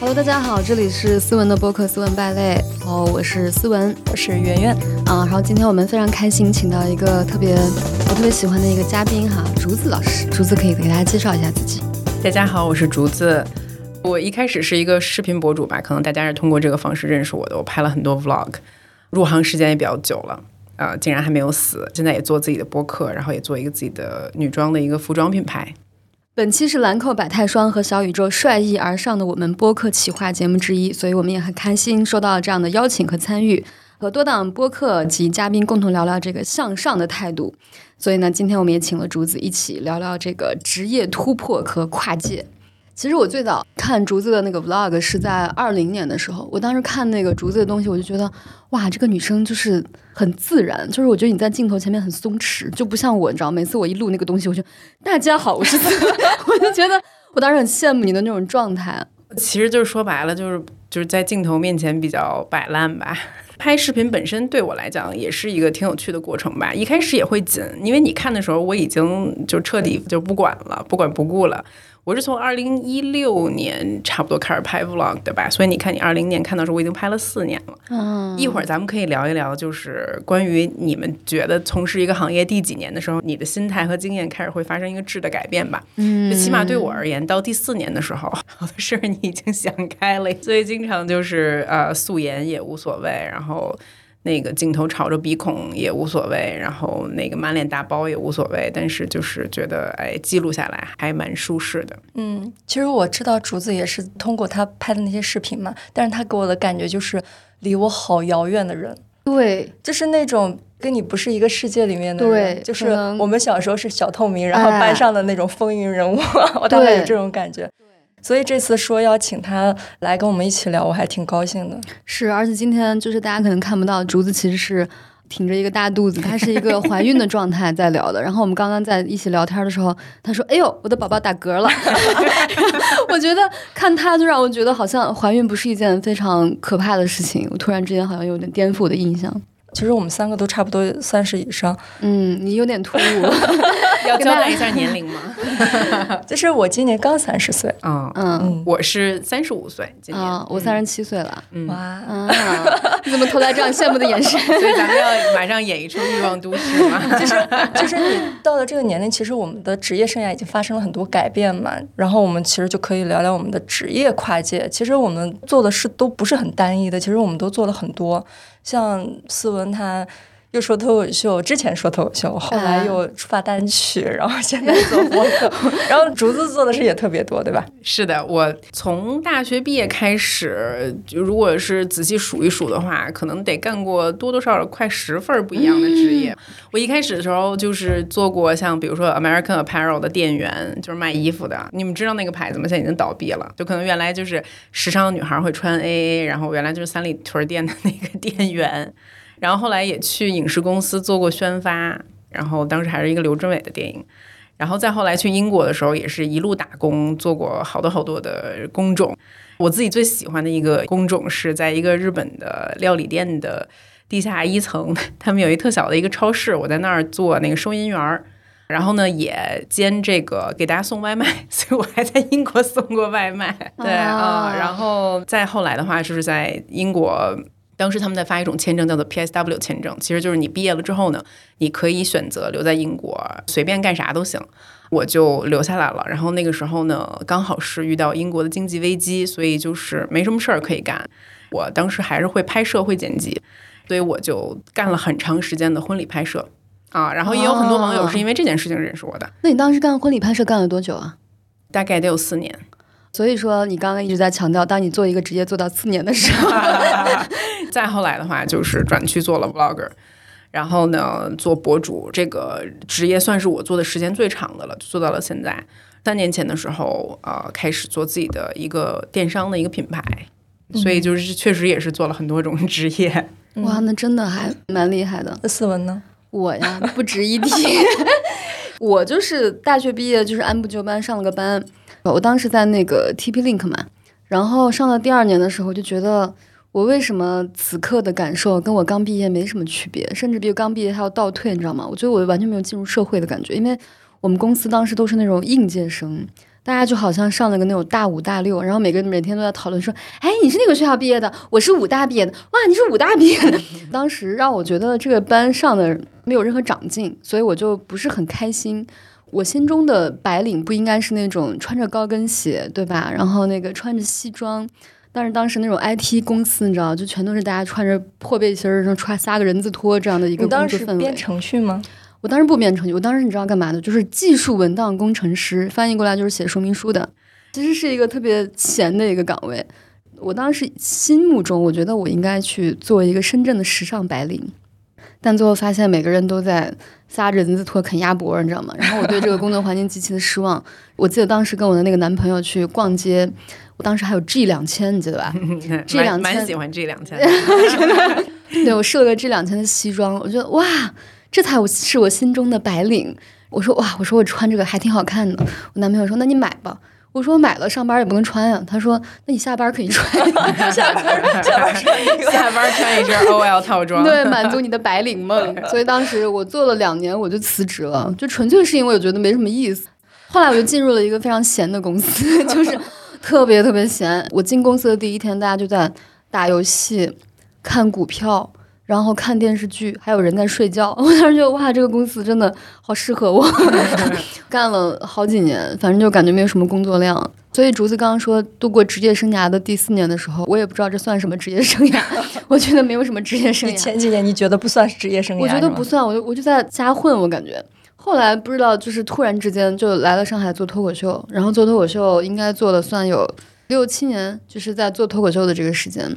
Hello，大家好，这里是思文的播客《思文败类》。然后，我是思文，我是圆圆啊。然后今天我们非常开心，请到一个特别我特别喜欢的一个嘉宾哈，竹子老师。竹子可以给大家介绍一下自己。大家好，我是竹子。我一开始是一个视频博主吧，可能大家是通过这个方式认识我的。我拍了很多 vlog，入行时间也比较久了，呃，竟然还没有死。现在也做自己的播客，然后也做一个自己的女装的一个服装品牌。本期是兰蔻百泰霜和小宇宙率意而上的我们播客企划节目之一，所以我们也很开心收到了这样的邀请和参与，和多档播客及嘉宾共同聊聊这个向上的态度。所以呢，今天我们也请了竹子一起聊聊这个职业突破和跨界。其实我最早看竹子的那个 vlog 是在二零年的时候，我当时看那个竹子的东西，我就觉得哇，这个女生就是很自然，就是我觉得你在镜头前面很松弛，就不像我，你知道，每次我一录那个东西，我就大家好，我是，我就觉得我当时很羡慕你的那种状态。其实就是说白了，就是就是在镜头面前比较摆烂吧。拍视频本身对我来讲也是一个挺有趣的过程吧。一开始也会紧，因为你看的时候我已经就彻底就不管了，不管不顾了。我是从二零一六年差不多开始拍 vlog 的吧，所以你看，你二零年看到时候，我已经拍了四年了。嗯，一会儿咱们可以聊一聊，就是关于你们觉得从事一个行业第几年的时候，你的心态和经验开始会发生一个质的改变吧。嗯，就起码对我而言，到第四年的时候，好多事儿你已经想开了，所以经常就是呃素颜也无所谓，然后。那个镜头朝着鼻孔也无所谓，然后那个满脸大包也无所谓，但是就是觉得哎，记录下来还蛮舒适的。嗯，其实我知道竹子也是通过他拍的那些视频嘛，但是他给我的感觉就是离我好遥远的人。对，就是那种跟你不是一个世界里面的人。对，就是我们小时候是小透明，然后班上的那种风云人物，我大概有这种感觉。所以这次说邀请他来跟我们一起聊，我还挺高兴的。是，而且今天就是大家可能看不到，竹子其实是挺着一个大肚子，她是一个怀孕的状态在聊的。然后我们刚刚在一起聊天的时候，她说：“哎呦，我的宝宝打嗝了。” 我觉得看她就让我觉得好像怀孕不是一件非常可怕的事情。我突然之间好像有点颠覆我的印象。其实我们三个都差不多三十以上，嗯，你有点突兀，要交代一下年龄吗？就是我今年刚三十岁，嗯嗯，我是三十五岁，今年我三十七岁了，哇，你怎么投来这样羡慕的眼神？所以咱们要马上演一出欲望都市嘛？就 是就是你到了这个年龄，其实我们的职业生涯已经发生了很多改变嘛，然后我们其实就可以聊聊我们的职业跨界。其实我们做的事都不是很单一的，其实我们都做了很多。像思文他又说脱口秀，之前说脱口秀，后来又发单曲，然后现在做播客，然后竹子做的事也特别多，对吧？是的，我从大学毕业开始，就如果是仔细数一数的话，可能得干过多多少少快十份不一样的职业。我一开始的时候就是做过像比如说 American Apparel 的店员，就是卖衣服的。你们知道那个牌子吗？现在已经倒闭了。就可能原来就是时尚女孩会穿 AA，然后原来就是三里屯店的那个店员。然后后来也去影视公司做过宣发，然后当时还是一个刘镇伟的电影，然后再后来去英国的时候，也是一路打工，做过好多好多的工种。我自己最喜欢的一个工种是在一个日本的料理店的地下一层，他们有一特小的一个超市，我在那儿做那个收银员儿，然后呢也兼这个给大家送外卖，所以我还在英国送过外卖。对啊，然后再后来的话，就是在英国。当时他们在发一种签证，叫做 PSW 签证，其实就是你毕业了之后呢，你可以选择留在英国，随便干啥都行。我就留下来了。然后那个时候呢，刚好是遇到英国的经济危机，所以就是没什么事儿可以干。我当时还是会拍摄、会剪辑，所以我就干了很长时间的婚礼拍摄啊。然后也有很多网友是因为这件事情认识我的。那你当时干婚礼拍摄干了多久啊？大概得有四年。所以说，你刚刚一直在强调，当你做一个职业做到四年的时候，再后来的话就是转去做了 vlogger，然后呢做博主这个职业算是我做的时间最长的了，做到了现在。三年前的时候，呃，开始做自己的一个电商的一个品牌，所以就是确实也是做了很多种职业。哇，那真的还蛮厉害的。那思文呢？我呀，不值一提。我就是大学毕业，就是按部就班上了个班。我当时在那个 TP Link 嘛，然后上了第二年的时候，就觉得我为什么此刻的感受跟我刚毕业没什么区别，甚至比刚毕业还要倒退，你知道吗？我觉得我完全没有进入社会的感觉，因为我们公司当时都是那种应届生。大家就好像上了个那种大五大六，然后每个人每天都在讨论说，哎，你是那个学校毕业的，我是武大毕业的，哇，你是武大毕业的。当时让我觉得这个班上的没有任何长进，所以我就不是很开心。我心中的白领不应该是那种穿着高跟鞋，对吧？然后那个穿着西装。但是当时那种 IT 公司，你知道，就全都是大家穿着破背心儿，然后穿撒个人字拖这样的一个工作氛围。编程序吗？我当时不编程序，我当时你知道干嘛的？就是技术文档工程师，翻译过来就是写说明书的。其实是一个特别闲的一个岗位。我当时心目中，我觉得我应该去做一个深圳的时尚白领，但最后发现每个人都在撒着人字拖啃鸭脖，你知道吗？然后我对这个工作环境极其的失望。我记得当时跟我的那个男朋友去逛街，我当时还有 G 两千，你记得吧？G 两千，蛮喜欢 G 两千。对，我试了个 G 两千的西装，我觉得哇。这才我是我心中的白领。我说哇，我说我穿这个还挺好看的。我男朋友说那你买吧。我说我买了上班也不能穿呀。他说那你下班可以穿。下班下班穿一个，下班穿一身 OL 套装。对，满足你的白领梦。所以当时我做了两年，我就辞职了，就纯粹是因为我觉得没什么意思。后来我就进入了一个非常闲的公司，就是特别特别闲。我进公司的第一天，大家就在打游戏、看股票。然后看电视剧，还有人在睡觉。我当时觉得哇，这个公司真的好适合我。干了好几年，反正就感觉没有什么工作量。所以竹子刚刚说度过职业生涯的第四年的时候，我也不知道这算什么职业生涯。我觉得没有什么职业生涯。前几年你觉得不算是职业生涯？我觉得不算，我就我就在瞎混。我感觉后来不知道，就是突然之间就来了上海做脱口秀，然后做脱口秀应该做了算有六七年，就是在做脱口秀的这个时间。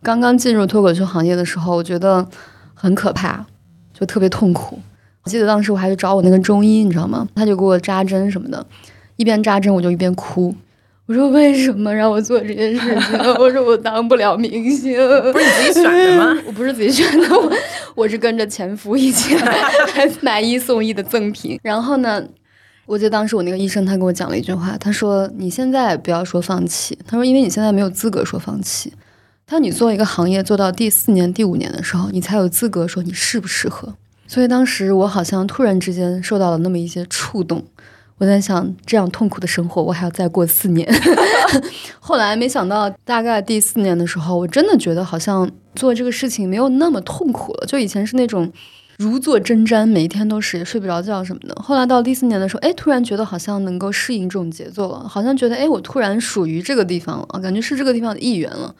刚刚进入脱口秀行业的时候，我觉得很可怕，就特别痛苦。我记得当时我还去找我那个中医，你知道吗？他就给我扎针什么的，一边扎针我就一边哭。我说为什么让我做这件事情？我说我当不了明星。不是你自己选的吗？我不是自己选的，我我是跟着前夫一起 买一送一的赠品。然后呢，我记得当时我那个医生他跟我讲了一句话，他说：“你现在不要说放弃。”他说：“因为你现在没有资格说放弃。”他说你做一个行业做到第四年、第五年的时候，你才有资格说你适不适合。所以当时我好像突然之间受到了那么一些触动，我在想，这样痛苦的生活我还要再过四年。后来没想到，大概第四年的时候，我真的觉得好像做这个事情没有那么痛苦了。就以前是那种如坐针毡，每一天都是睡不着觉什么的。后来到第四年的时候，哎，突然觉得好像能够适应这种节奏了，好像觉得哎，我突然属于这个地方了，感觉是这个地方的一员了。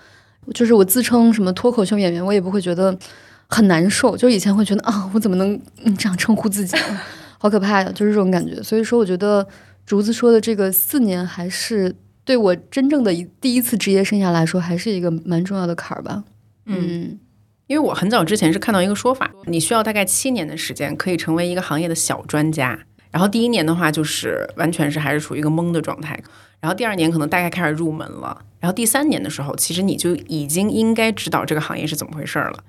就是我自称什么脱口秀演员，我也不会觉得很难受。就以前会觉得啊，我怎么能这样称呼自己，好可怕呀！就是这种感觉。所以说，我觉得竹子说的这个四年，还是对我真正的一第一次职业生涯来说，还是一个蛮重要的坎儿吧。嗯，因为我很早之前是看到一个说法，你需要大概七年的时间可以成为一个行业的小专家。然后第一年的话，就是完全是还是处于一个懵的状态。然后第二年可能大概开始入门了，然后第三年的时候，其实你就已经应该知道这个行业是怎么回事了。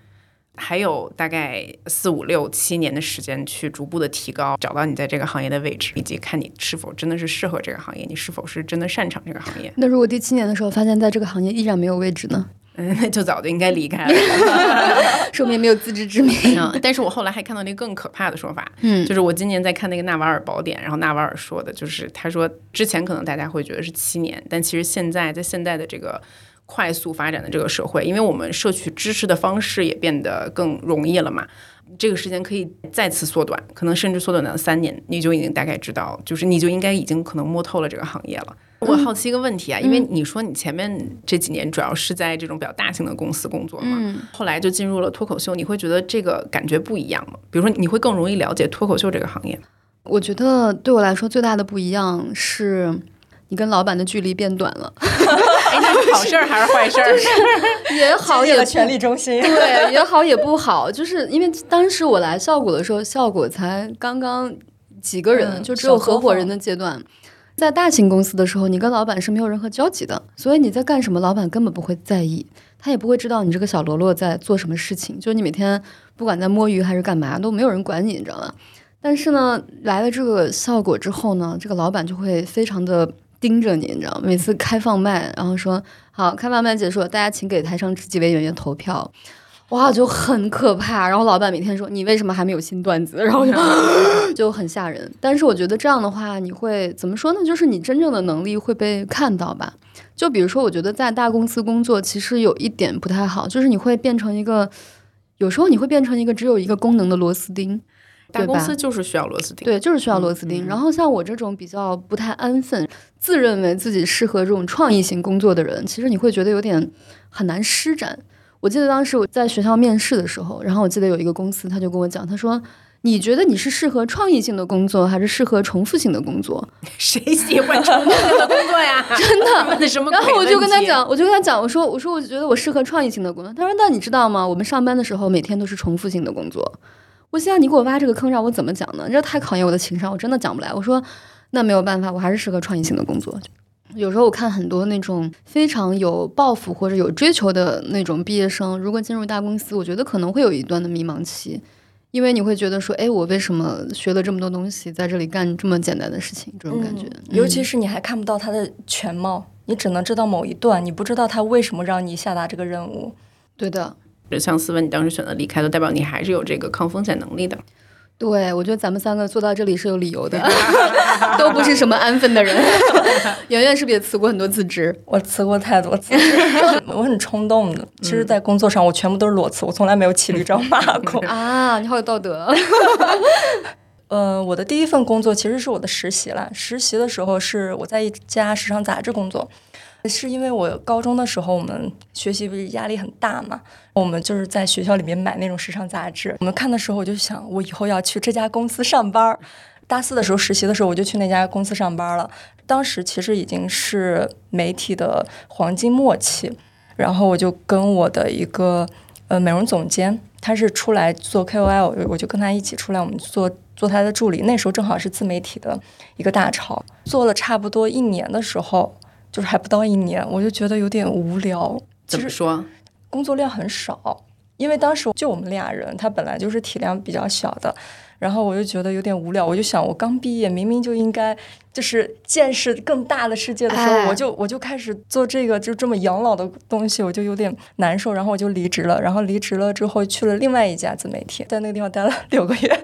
还有大概四五六七年的时间去逐步的提高，找到你在这个行业的位置，以及看你是否真的是适合这个行业，你是否是真的擅长这个行业。那如果第七年的时候发现在这个行业依然没有位置呢？嗯，那就早就应该离开了，说明没有自知之明。但是我后来还看到那个更可怕的说法，嗯，就是我今年在看那个《纳瓦尔宝典》，然后纳瓦尔说的就是，他说之前可能大家会觉得是七年，但其实现在在现在的这个快速发展的这个社会，因为我们摄取知识的方式也变得更容易了嘛。这个时间可以再次缩短，可能甚至缩短到三年，你就已经大概知道，就是你就应该已经可能摸透了这个行业了。我好奇一个问题啊，因为你说你前面这几年主要是在这种比较大型的公司工作嘛，后来就进入了脱口秀，你会觉得这个感觉不一样吗？比如说你会更容易了解脱口秀这个行业？我觉得对我来说最大的不一样是你跟老板的距离变短了。好事儿还是坏事儿？也好也权力中心，对，也好也不好。就是因为当时我来效果的时候，效果才刚刚几个人，就只有合伙人的阶段。在大型公司的时候，你跟老板是没有任何交集的，所以你在干什么，老板根本不会在意，他也不会知道你这个小喽啰在做什么事情。就是你每天不管在摸鱼还是干嘛，都没有人管你，你知道吗？但是呢，来了这个效果之后呢，这个老板就会非常的。盯着你，你知道吗？每次开放麦，然后说好，开放麦结束，大家请给台上几位演员投票，哇，就很可怕。然后老板每天说你为什么还没有新段子？然后就 就很吓人。但是我觉得这样的话，你会怎么说呢？就是你真正的能力会被看到吧。就比如说，我觉得在大公司工作其实有一点不太好，就是你会变成一个，有时候你会变成一个只有一个功能的螺丝钉。大公司就是需要螺丝钉，对，就是需要螺丝钉。然后像我这种比较不太安分、自认为自己适合这种创意型工作的人，其实你会觉得有点很难施展。我记得当时我在学校面试的时候，然后我记得有一个公司，他就跟我讲，他说：“你觉得你是适合创意性的工作，还是适合重复性的工作？谁喜欢重复性的工作呀？真的？问的什么？然后我就跟他讲，我就跟他讲，我说，我说，我觉得我适合创意性的工作。他说：那你知道吗？我们上班的时候每天都是重复性的工作。我现在你给我挖这个坑，让我怎么讲呢？这太考验我的情商，我真的讲不来。我说，那没有办法，我还是适合创意性的工作。有时候我看很多那种非常有抱负或者有追求的那种毕业生，如果进入大公司，我觉得可能会有一段的迷茫期，因为你会觉得说，哎，我为什么学了这么多东西，在这里干这么简单的事情？这种感觉，尤其是你还看不到他的全貌，你只能知道某一段，你不知道他为什么让你下达这个任务。对的。像思文，你当时选择离开，都代表你还是有这个抗风险能力的。对，我觉得咱们三个坐到这里是有理由的，都不是什么安分的人。圆圆是不是也辞过很多次职？我辞过太多次，我很冲动的。其实，在工作上，我全部都是裸辞，我从来没有骑驴找马过。啊，你好有道德。呃，我的第一份工作其实是我的实习了。实习的时候是我在一家时尚杂志工作。是因为我高中的时候，我们学习不是压力很大嘛？我们就是在学校里面买那种时尚杂志，我们看的时候，我就想，我以后要去这家公司上班。大四的时候实习的时候，我就去那家公司上班了。当时其实已经是媒体的黄金末期，然后我就跟我的一个呃美容总监，他是出来做 KOL，我就跟他一起出来，我们做做他的助理。那时候正好是自媒体的一个大潮，做了差不多一年的时候。就是还不到一年，我就觉得有点无聊。怎么说？工作量很少，因为当时就我们俩人，他本来就是体量比较小的，然后我就觉得有点无聊。我就想，我刚毕业，明明就应该就是见识更大的世界的时候，我就我就开始做这个就这么养老的东西，我就有点难受。然后我就离职了。然后离职了之后，去了另外一家自媒体，在那个地方待了 六个月。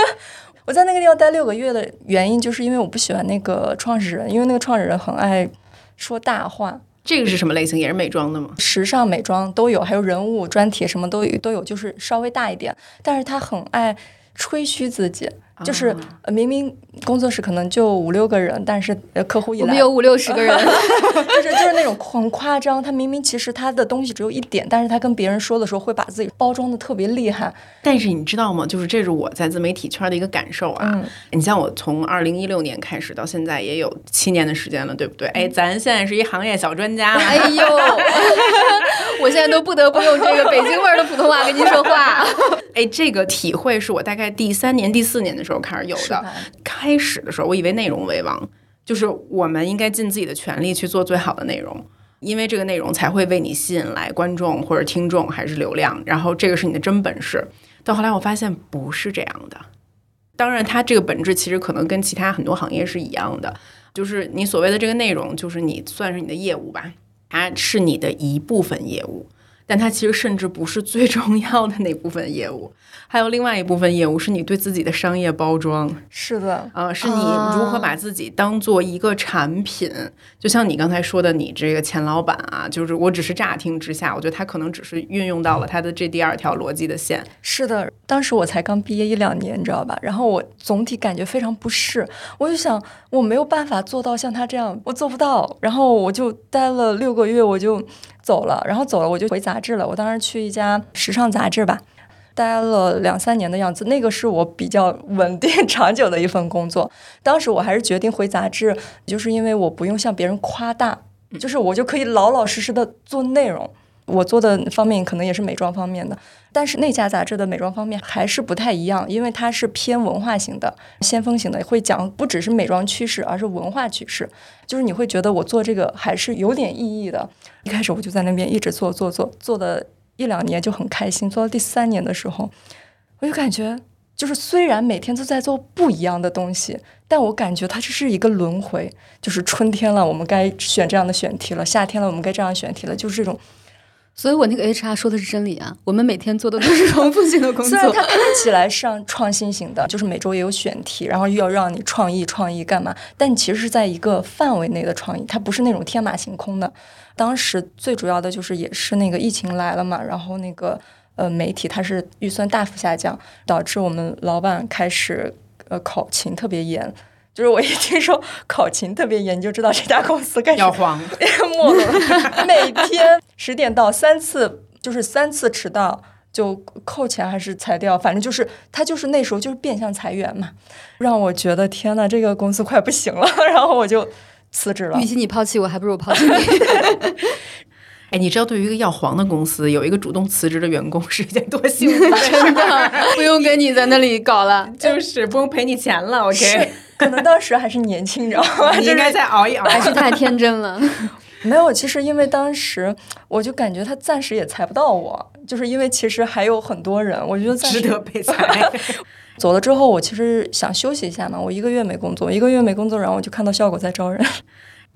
我在那个地方待六个月的原因，就是因为我不喜欢那个创始人，因为那个创始人很爱。说大话，这个是什么类型？也是美妆的吗？时尚美妆都有，还有人物专题，什么都有都有，就是稍微大一点，但是他很爱吹嘘自己。就是明明工作室可能就五六个人，但是客户一来，我们有五六十个人，就是就是那种很夸张。他明明其实他的东西只有一点，但是他跟别人说的时候会把自己包装的特别厉害。但是你知道吗？就是这是我在自媒体圈的一个感受啊。你像我从二零一六年开始到现在也有七年的时间了，对不对？哎，咱现在是一行业小专家。哎呦，我现在都不得不用这个北京味儿的普通话跟您说话。哎，这个体会是我大概第三年、第四年的。时候开始有的，开始的时候我以为内容为王，就是我们应该尽自己的全力去做最好的内容，因为这个内容才会为你吸引来观众或者听众还是流量，然后这个是你的真本事。到后来我发现不是这样的，当然它这个本质其实可能跟其他很多行业是一样的，就是你所谓的这个内容，就是你算是你的业务吧，它是你的一部分业务。但它其实甚至不是最重要的那部分业务，还有另外一部分业务是你对自己的商业包装。是的，啊，是你如何把自己当做一个产品。就像你刚才说的，你这个前老板啊，就是我只是乍听之下，我觉得他可能只是运用到了他的这第二条逻辑的线。是的，当时我才刚毕业一两年，你知道吧？然后我总体感觉非常不适，我就想我没有办法做到像他这样，我做不到。然后我就待了六个月，我就。走了，然后走了，我就回杂志了。我当时去一家时尚杂志吧，待了两三年的样子。那个是我比较稳定 长久的一份工作。当时我还是决定回杂志，就是因为我不用向别人夸大，就是我就可以老老实实的做内容。我做的方面可能也是美妆方面的，但是那家杂志的美妆方面还是不太一样，因为它是偏文化型的、先锋型的，会讲不只是美妆趋势，而是文化趋势。就是你会觉得我做这个还是有点意义的。一开始我就在那边一直做做做，做的一两年就很开心。做到第三年的时候，我就感觉，就是虽然每天都在做不一样的东西，但我感觉它这是一个轮回。就是春天了，我们该选这样的选题了；夏天了，我们该这样选题了。就是这种。所以我那个 HR 说的是真理啊，我们每天做的都是重复性的工作。虽然它看起来像创新型的，就是每周也有选题，然后又要让你创意创意干嘛，但其实是在一个范围内的创意，它不是那种天马行空的。当时最主要的就是也是那个疫情来了嘛，然后那个呃媒体它是预算大幅下降，导致我们老板开始呃考勤特别严。就是我一听说考勤特别严，你就知道这家公司开始要黄，没了。每天十点到三次，就是三次迟到就扣钱还是裁掉，反正就是他就是那时候就是变相裁员嘛，让我觉得天呐，这个公司快不行了，然后我就辞职了。与其你抛弃我，还不如我抛弃你。哎，你知道对于一个要黄的公司，有一个主动辞职的员工是一件多幸福的事真的不用跟你在那里搞了。就是不用赔你钱了。OK，可能当时还是年轻，你知道吗？应该再熬一熬。还是太天真了。没有，其实因为当时我就感觉他暂时也裁不到我，就是因为其实还有很多人，我觉得暂时值得被裁。走了之后，我其实想休息一下嘛，我一个月没工作，一个月没工作，然后我就看到效果在招人。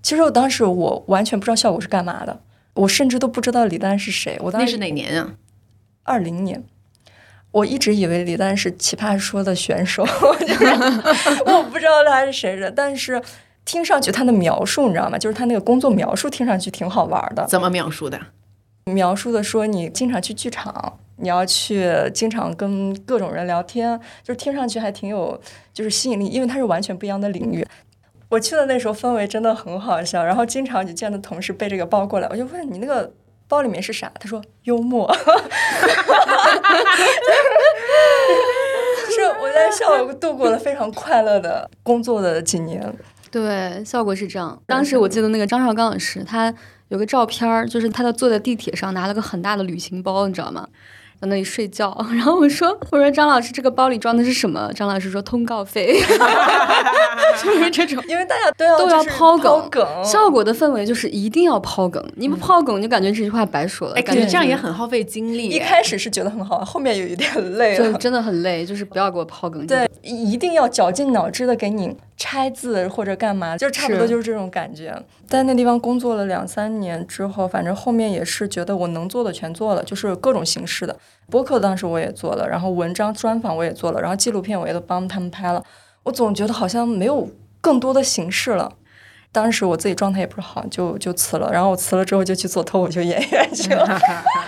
其实我当时我完全不知道效果是干嘛的，我甚至都不知道李诞是谁。我当时那是哪年啊？二零年，我一直以为李诞是奇葩说的选手，就是 我不知道他是谁的，但是听上去他的描述你知道吗？就是他那个工作描述听上去挺好玩的，怎么描述的？描述的说你经常去剧场，你要去经常跟各种人聊天，就是听上去还挺有就是吸引力，因为它是完全不一样的领域。我去的那时候氛围真的很好笑，然后经常就见的同事背这个包过来，我就问你那个包里面是啥？他说幽默，就是我在笑果度过了非常快乐的工作的几年。对，效果是这样。当时我记得那个张绍刚老师，他有个照片儿，就是他在坐在地铁上拿了个很大的旅行包，你知道吗？在那里睡觉。然后我说：“我说张老师，这个包里装的是什么？”张老师说：“通告费。”就是这种。因为大家都要都要就是抛梗，效果的氛围就是一定要抛梗，你不抛梗，就感觉这句话白说了。哎，感觉感觉这样也很耗费精力。一开始是觉得很好，后面有一点累了。就真的很累，就是不要给我抛梗。对，一定要绞尽脑汁的给你拆字或者干嘛，就差不多就是这种感觉。在那地方工作了两三年之后，反正后面也是觉得我能做的全做了，就是各种形式的播客，当时我也做了，然后文章专访我也做了，然后纪录片我也都帮他们拍了。我总觉得好像没有更多的形式了。当时我自己状态也不是好，就就辞了。然后我辞了之后就去做脱口秀演员去了。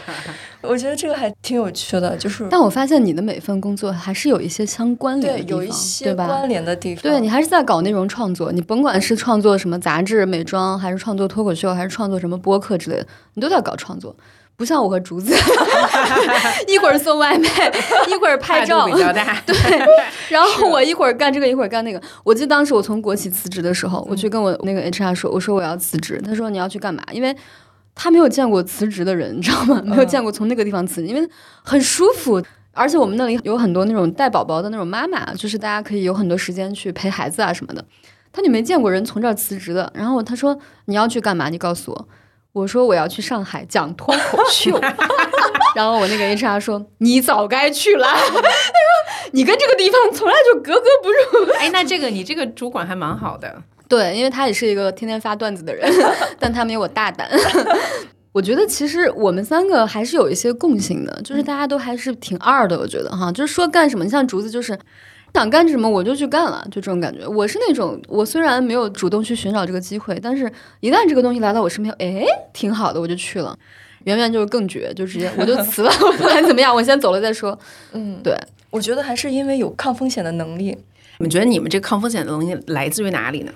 我觉得这个还挺有趣的，就是但我发现你的每份工作还是有一些相关联的对地方，有一些对吧？关联的地方。对你还是在搞内容创作，你甭管是创作什么杂志、美妆，还是创作脱口秀，还是创作什么播客之类的，你都在搞创作。不像我和竹子 一会儿送外卖，一会儿拍态照度，比较大。对，然后我一会儿干这个，一会儿干那个。我记得当时我从国企辞职的时候，我去跟我那个 HR 说，我说我要辞职，他说你要去干嘛？因为他没有见过辞职的人，你知道吗？没有见过从那个地方辞职，因为很舒服。而且我们那里有很多那种带宝宝的那种妈妈，就是大家可以有很多时间去陪孩子啊什么的。他就没见过人从这儿辞职的。然后他说你要去干嘛？你告诉我。我说我要去上海讲脱口秀。然后我那个 HR 说你早该去了。他说你跟这个地方从来就格格不入。哎，那这个你这个主管还蛮好的。对，因为他也是一个天天发段子的人，但他没有我大胆。我觉得其实我们三个还是有一些共性的，就是大家都还是挺二的。我觉得哈，就是说干什么，你像竹子就是想干什么我就去干了，就这种感觉。我是那种，我虽然没有主动去寻找这个机会，但是一旦这个东西来到我身边，哎，挺好的，我就去了。圆圆就是更绝，就直接我就 辞了，不管怎么样，我先走了再说。嗯，对，我觉得还是因为有抗风险的能力。你们觉得你们这抗风险的能力来自于哪里呢？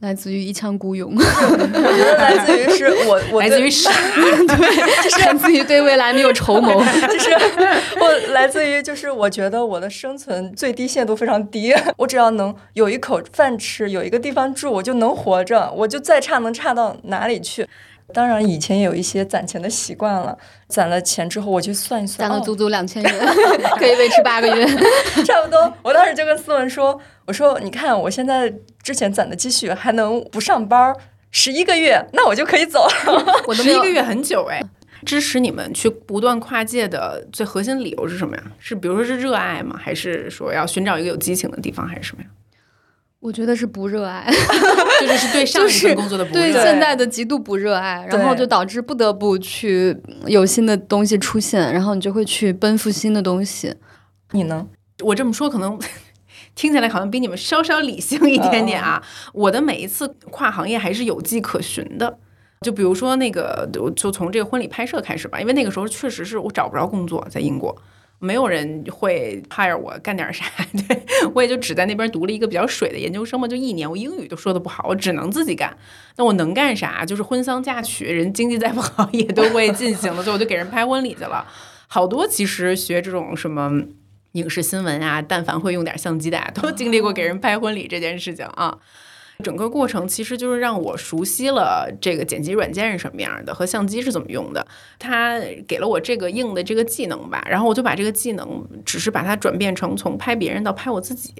来自于一腔孤勇，我觉得来自于是我，我对来自于傻。对，来自于对未来没有筹谋。就是我来自于就是我觉得我的生存最低限度非常低，我只要能有一口饭吃，有一个地方住，我就能活着，我就再差能差到哪里去。当然，以前也有一些攒钱的习惯了，攒了钱之后，我去算一算，哦攒了足足两千元，可以维持八个月。差不多。我当时就跟思文说：“我说，你看我现在之前攒的积蓄还能不上班十一个月，那我就可以走了。我十一个月很久哎。支持你们去不断跨界的最核心理由是什么呀？是比如说是热爱吗？还是说要寻找一个有激情的地方，还是什么呀？我觉得是不热爱，这就是对上一份工作的不热爱。对现在的极度不热爱，然后就导致不得不去有新的东西出现，然后你就会去奔赴新的东西。你呢？我这么说可能听起来好像比你们稍稍理性一点点啊。我的每一次跨行业还是有迹可循的。就比如说那个，就从这个婚礼拍摄开始吧，因为那个时候确实是我找不着工作，在英国，没有人会 hire 我干点啥，对我也就只在那边读了一个比较水的研究生嘛，就一年，我英语都说的不好，我只能自己干。那我能干啥？就是婚丧嫁娶，人经济再不好也都会进行的，所以我就给人拍婚礼去了。好多其实学这种什么影视新闻啊，但凡会用点相机的，都经历过给人拍婚礼这件事情啊。整个过程其实就是让我熟悉了这个剪辑软件是什么样的，和相机是怎么用的。他给了我这个硬的这个技能吧，然后我就把这个技能只是把它转变成从拍别人到拍我自己。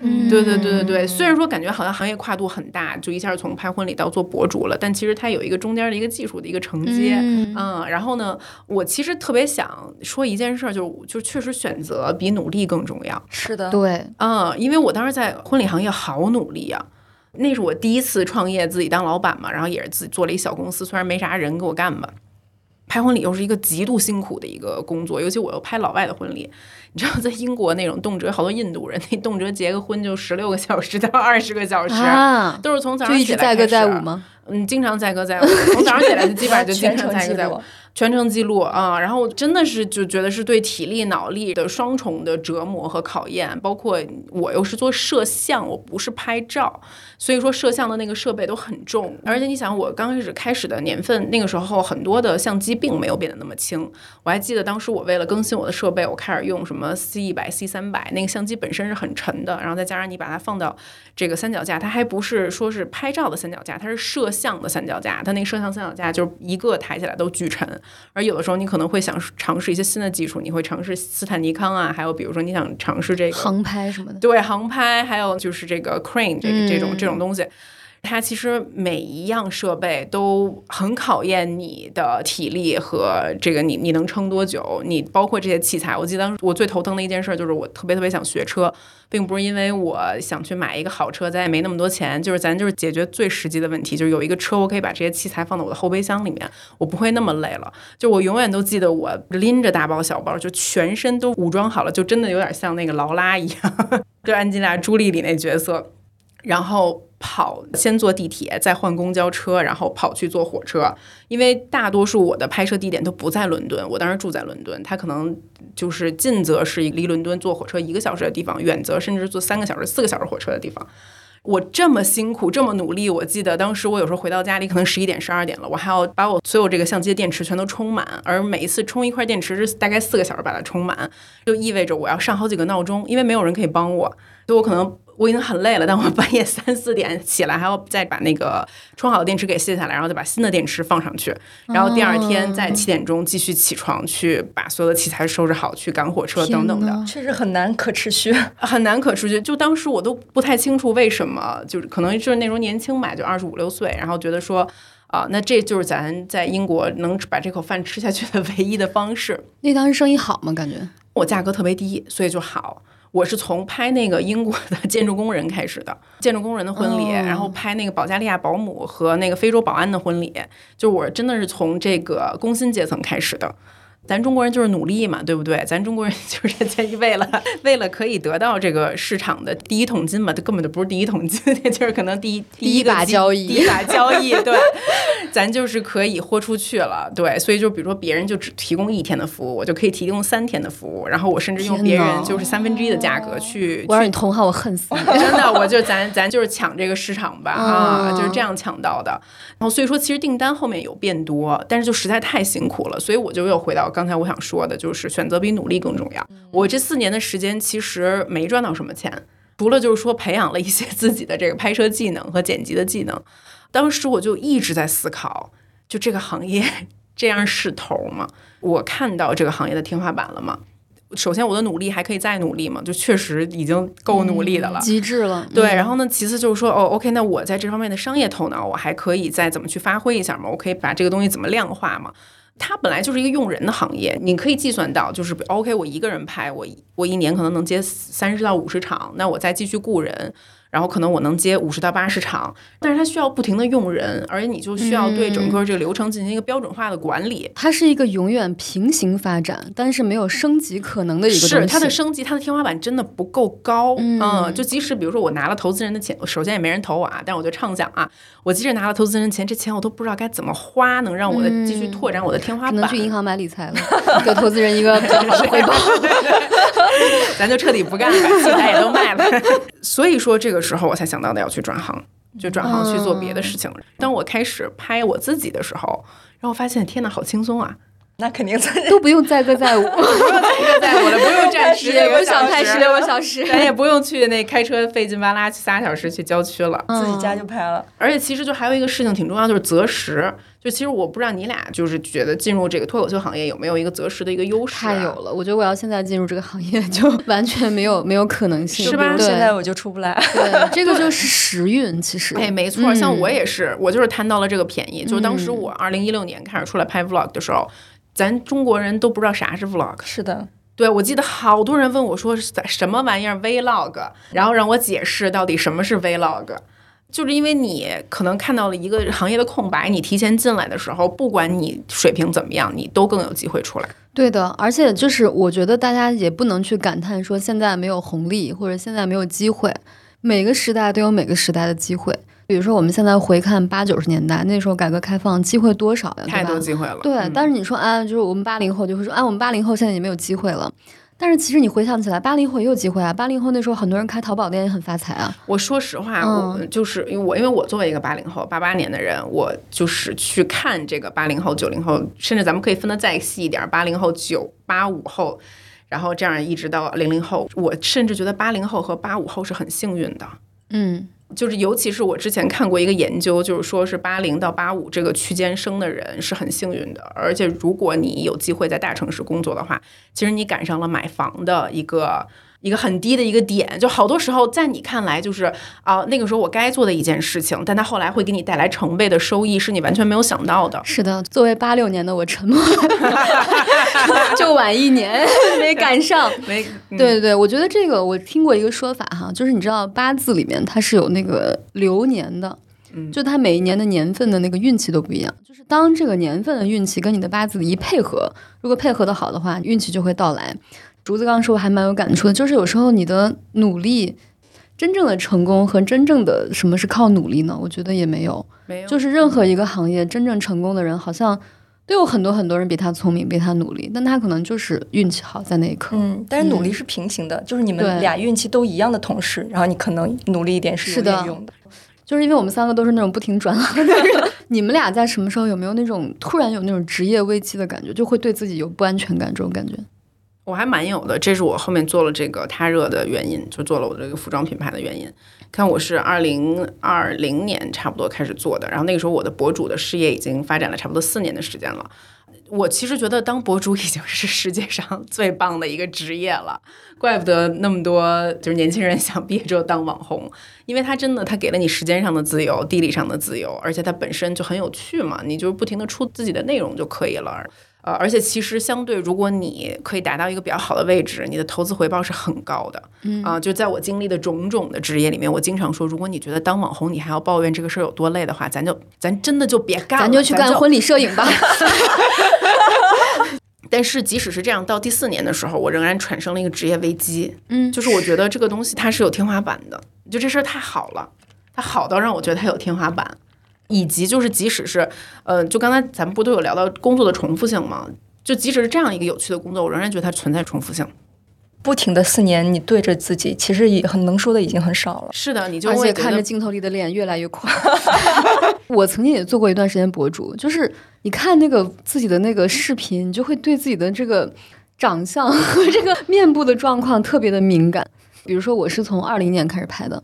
嗯，对对对对对。虽然说感觉好像行业跨度很大，就一下从拍婚礼到做博主了，但其实它有一个中间的一个技术的一个承接。嗯嗯，然后呢，我其实特别想说一件事儿，就就确实选择比努力更重要。是的，对，嗯，因为我当时在婚礼行业好努力啊、那是我第一次创业，自己当老板嘛，然后也是自己做了一小公司，虽然没啥人给我干吧。拍婚礼又是一个极度辛苦的一个工作，尤其我又拍老外的婚礼，你知道，在英国那种动辄好多印度人，那动辄结个婚就十六个小时到二十个小时，啊，都是从早上起来一直载歌载舞吗？嗯，经常载歌载舞，从早上起来就基本上就经常载歌载舞。全程记录啊，然后真的是就觉得是对体力、脑力的双重的折磨和考验。包括我又是做摄像，我不是拍照，所以说摄像的那个设备都很重。而且你想，我刚开始开始的年份，那个时候很多的相机并没有变得那么轻。我还记得当时我为了更新我的设备，我开始用什么 C 一百、C 三百，那个相机本身是很沉的，然后再加上你把它放到这个三脚架，它还不是说是拍照的三脚架，它是摄像的三脚架。它那个摄像三脚架就是一个抬起来都巨沉，而有的时候你可能会想尝试一些新的技术，你会尝试斯坦尼康啊，还有比如说你想尝试这个航拍什么的。对航拍，还有就是这个 crane 这个这种嗯这种东西。它其实每一样设备都很考验你的体力和这个你你能撑多久，你包括这些器材。我记得当时我最头疼的一件事就是我特别特别想学车，并不是因为我想去买一个好车，咱也没那么多钱，就是咱就是解决最实际的问题，就是有一个车我可以把这些器材放到我的后备箱里面，我不会那么累了。就我永远都记得我拎着大包小包，就全身都武装好了，就真的有点像那个劳拉一样，就安吉拉·朱莉里那角色。然后跑，先坐地铁，再换公交车，然后跑去坐火车。因为大多数我的拍摄地点都不在伦敦，我当时住在伦敦，它可能就是近则是离伦敦坐火车一个小时的地方，远则甚至坐三个小时、四个小时火车的地方。我这么辛苦，这么努力，我记得当时我有时候回到家里可能十一点、十二点了，我还要把我所有这个相机的电池全都充满，而每一次充一块电池是大概四个小时把它充满，就意味着我要上好几个闹钟，因为没有人可以帮我，所以我可能我已经很累了，但我半夜三四点起来还要再把那个充好的电池给卸下来，然后再把新的电池放上去，然后第二天在七点钟继续起床去把所有的器材收拾好，去赶火车等等的。确实很难可持续。很难可持续。就当时我都不太清楚为什么，就是可能就是那时候年轻嘛，就二十五六岁，然后觉得说。啊，那这就是咱在英国能把这口饭吃下去的 唯一的方式。那当时生意好吗？感觉我价格特别低，所以就好。我是从拍那个英国的 建筑工人开始的，建筑工人的婚礼，哦然后拍那个保加利亚保姆和那个非洲保安的婚礼，就我真的是从这个工薪阶层开始的。咱中国人就是努力嘛，对不对？咱中国人 就是在为了为了可以得到这个市场的第一桶金嘛，它根本就不是第一桶金，就是可能第一第一把交易第一把 交易，对，咱就是可以豁出去了，对，所以就比如说别人就只提供一天的服务，我就可以提供三天的服务，然后我甚至用别人就是三分之一的价格去，我让你同行，我恨死你。真的，我就咱咱就是抢这个市场吧啊，嗯就是这样抢到的。然后所以说，其实订单后面有变多，但是就实在太辛苦了，所以我就又回到刚才我想说的，就是选择比努力更重要。我这四年的时间其实没赚到什么钱，除了就是说培养了一些自己的这个拍摄技能和剪辑的技能。当时我就一直在思考，就这个行业 这样是头吗？我看到这个行业的天花板了吗？首先，我的努力还可以再努力吗？就确实已经够努力的了。极致了，对，嗯然后呢，其次就是说，哦，OK，那我在这方面的商业头脑，我还可以再怎么去发挥一下嘛？我可以把这个东西怎么量化嘛？它本来就是一个用人的行业，你可以计算到，就是 OK，我一个人拍，我我一年可能能接三十到五十场，那我再继续雇人，然后可能我能接五十到八十场，但是它需要不停的用人，而且你就需要对整个这个流程进行一个标准化的管理。它是一个永远平行发展，但是没有升级可能的一个东西。是它的升级，它的天花板真的不够高。嗯嗯，就即使比如说我拿了投资人的钱，首先也没人投我啊，但我就畅想啊，我即使拿了投资人的钱，这钱我都不知道该怎么花，能让我的继续拓展我的天花板。只能去银行买理财了，给投资人一个比较好的回报。咱就彻底不干了，器材也都卖了。所以说这个时候我才想到的要去转行，就转行去做别的事情。当我开始拍我自己的时候，然后发现天呐，好轻松啊！那肯定在 都不用载歌载舞，不用载歌载舞了，不用站十也不个小时，想太十六个小时。咱也不用去那开车费劲巴拉去仨小时去郊区了。自己家就拍了。而且其实就还有一个事情挺重要，就是择时。就其实我不知道你俩就是觉得进入这个脱口秀行业有没有一个择时的一个优势、啊？太有了，我觉得我要现在进入这个行业就 完全没有没有可能性，是吧对现在我就出不来。对，这个就是时运，其实。哎，没错，嗯像我也是，我就是贪到了这个便宜。就是当时我二零一六年开始出来拍 vlog 的时候，咱中国人都不知道啥是 vlog。是的，对，我记得好多人问我说是什么玩意儿 vlog，然后让我解释到底什么是 vlog。就是因为你可能看到了一个行业的空白，你提前进来的时候，不管你水平怎么样，你都更有机会出来。对的，而且就是我觉得大家也不能去感叹说现在没有红利或者现在没有机会，每个时代都有每个时代的机会。比如说我们现在回看八九十年代，那时候改革开放机会多少呀，太？多机会了。对，嗯但是你说啊，就是我们八零后就会说啊，我们八零后现在也没有机会了。但是其实你回想起来，八零后也有机会啊！八零后那时候很多人开淘宝店也很发财啊。我说实话，嗯我就是因为我因为我作为一个八零后、八八年的人，我就是去看这个八零后、九零后，甚至咱们可以分得再细一点，八零后、九八五后，然后这样一直到零零后，我甚至觉得八零后和八五后是很幸运的。嗯，就是尤其是我之前看过一个研究，就是说是八零到八五这个区间生的人是很幸运的，而且如果你有机会在大城市工作的话，其实你赶上了买房的一个。一个很低的一个点，就好多时候在你看来就是啊、那个时候我该做的一件事情，但它后来会给你带来成倍的收益，是你完全没有想到的。是的，作为八六年的我沉默，就晚一年没赶上。没，嗯对对对，我觉得这个我听过一个说法哈，就是你知道八字里面它是有那个流年的，嗯就它每一年的年份的那个运气都不一样。就是当这个年份的运气跟你的八字一配合，如果配合的好的话，运气就会到来。竹子刚刚说我还蛮有感触的，就是有时候你的努力。真正的成功和真正的什么是靠努力呢？我觉得也没有，没有，就是任何一个行业真正成功的人，好像都有很多很多人比他聪明，比他努力，但他可能就是运气好在那一刻。嗯，但是努力是平行的，就是你们俩运气都一样的同时，然后你可能努力一点是有点用的。就是因为我们三个都是那种不停转行的人，你们俩在什么时候有没有那种突然有那种职业危机的感觉，就会对自己有不安全感这种感觉？我还蛮有的，这是我后面做了这个他热的原因，就做了我这个服装品牌的原因。看我是二零二零年差不多开始做的，然后那个时候我的博主的事业已经发展了差不多四年的时间了。我其实觉得当博主已经是世界上最棒的一个职业了，怪不得那么多就是年轻人想毕业之后当网红，因为它真的它给了你时间上的自由、地理上的自由，而且它本身就很有趣嘛，你就不停的出自己的内容就可以了。呃，而且其实相对，如果你可以达到一个比较好的位置，你的投资回报是很高的。嗯啊、就在我经历的种种的职业里面，我经常说，如果你觉得当网红你还要抱怨这个事儿有多累的话，咱就咱真的就别干了，咱就去干婚礼摄影吧。但是即使是这样，到第四年的时候，我仍然产生了一个职业危机。嗯就是我觉得这个东西它是有天花板的，就这事儿太好了，它好到让我觉得它有天花板，以及就是即使是呃，就刚才咱们不都有聊到工作的重复性吗？就即使是这样一个有趣的工作，我仍然觉得它存在重复性。不停的四年，你对着自己，其实也很能说的已经很少了。是的，你就而且会看着镜头里的脸越来越垮。我曾经也做过一段时间博主，就是你看那个自己的那个视频，你就会对自己的这个长相 和这个面部的状况特别的敏感。比如说，我是从二零年开始拍的，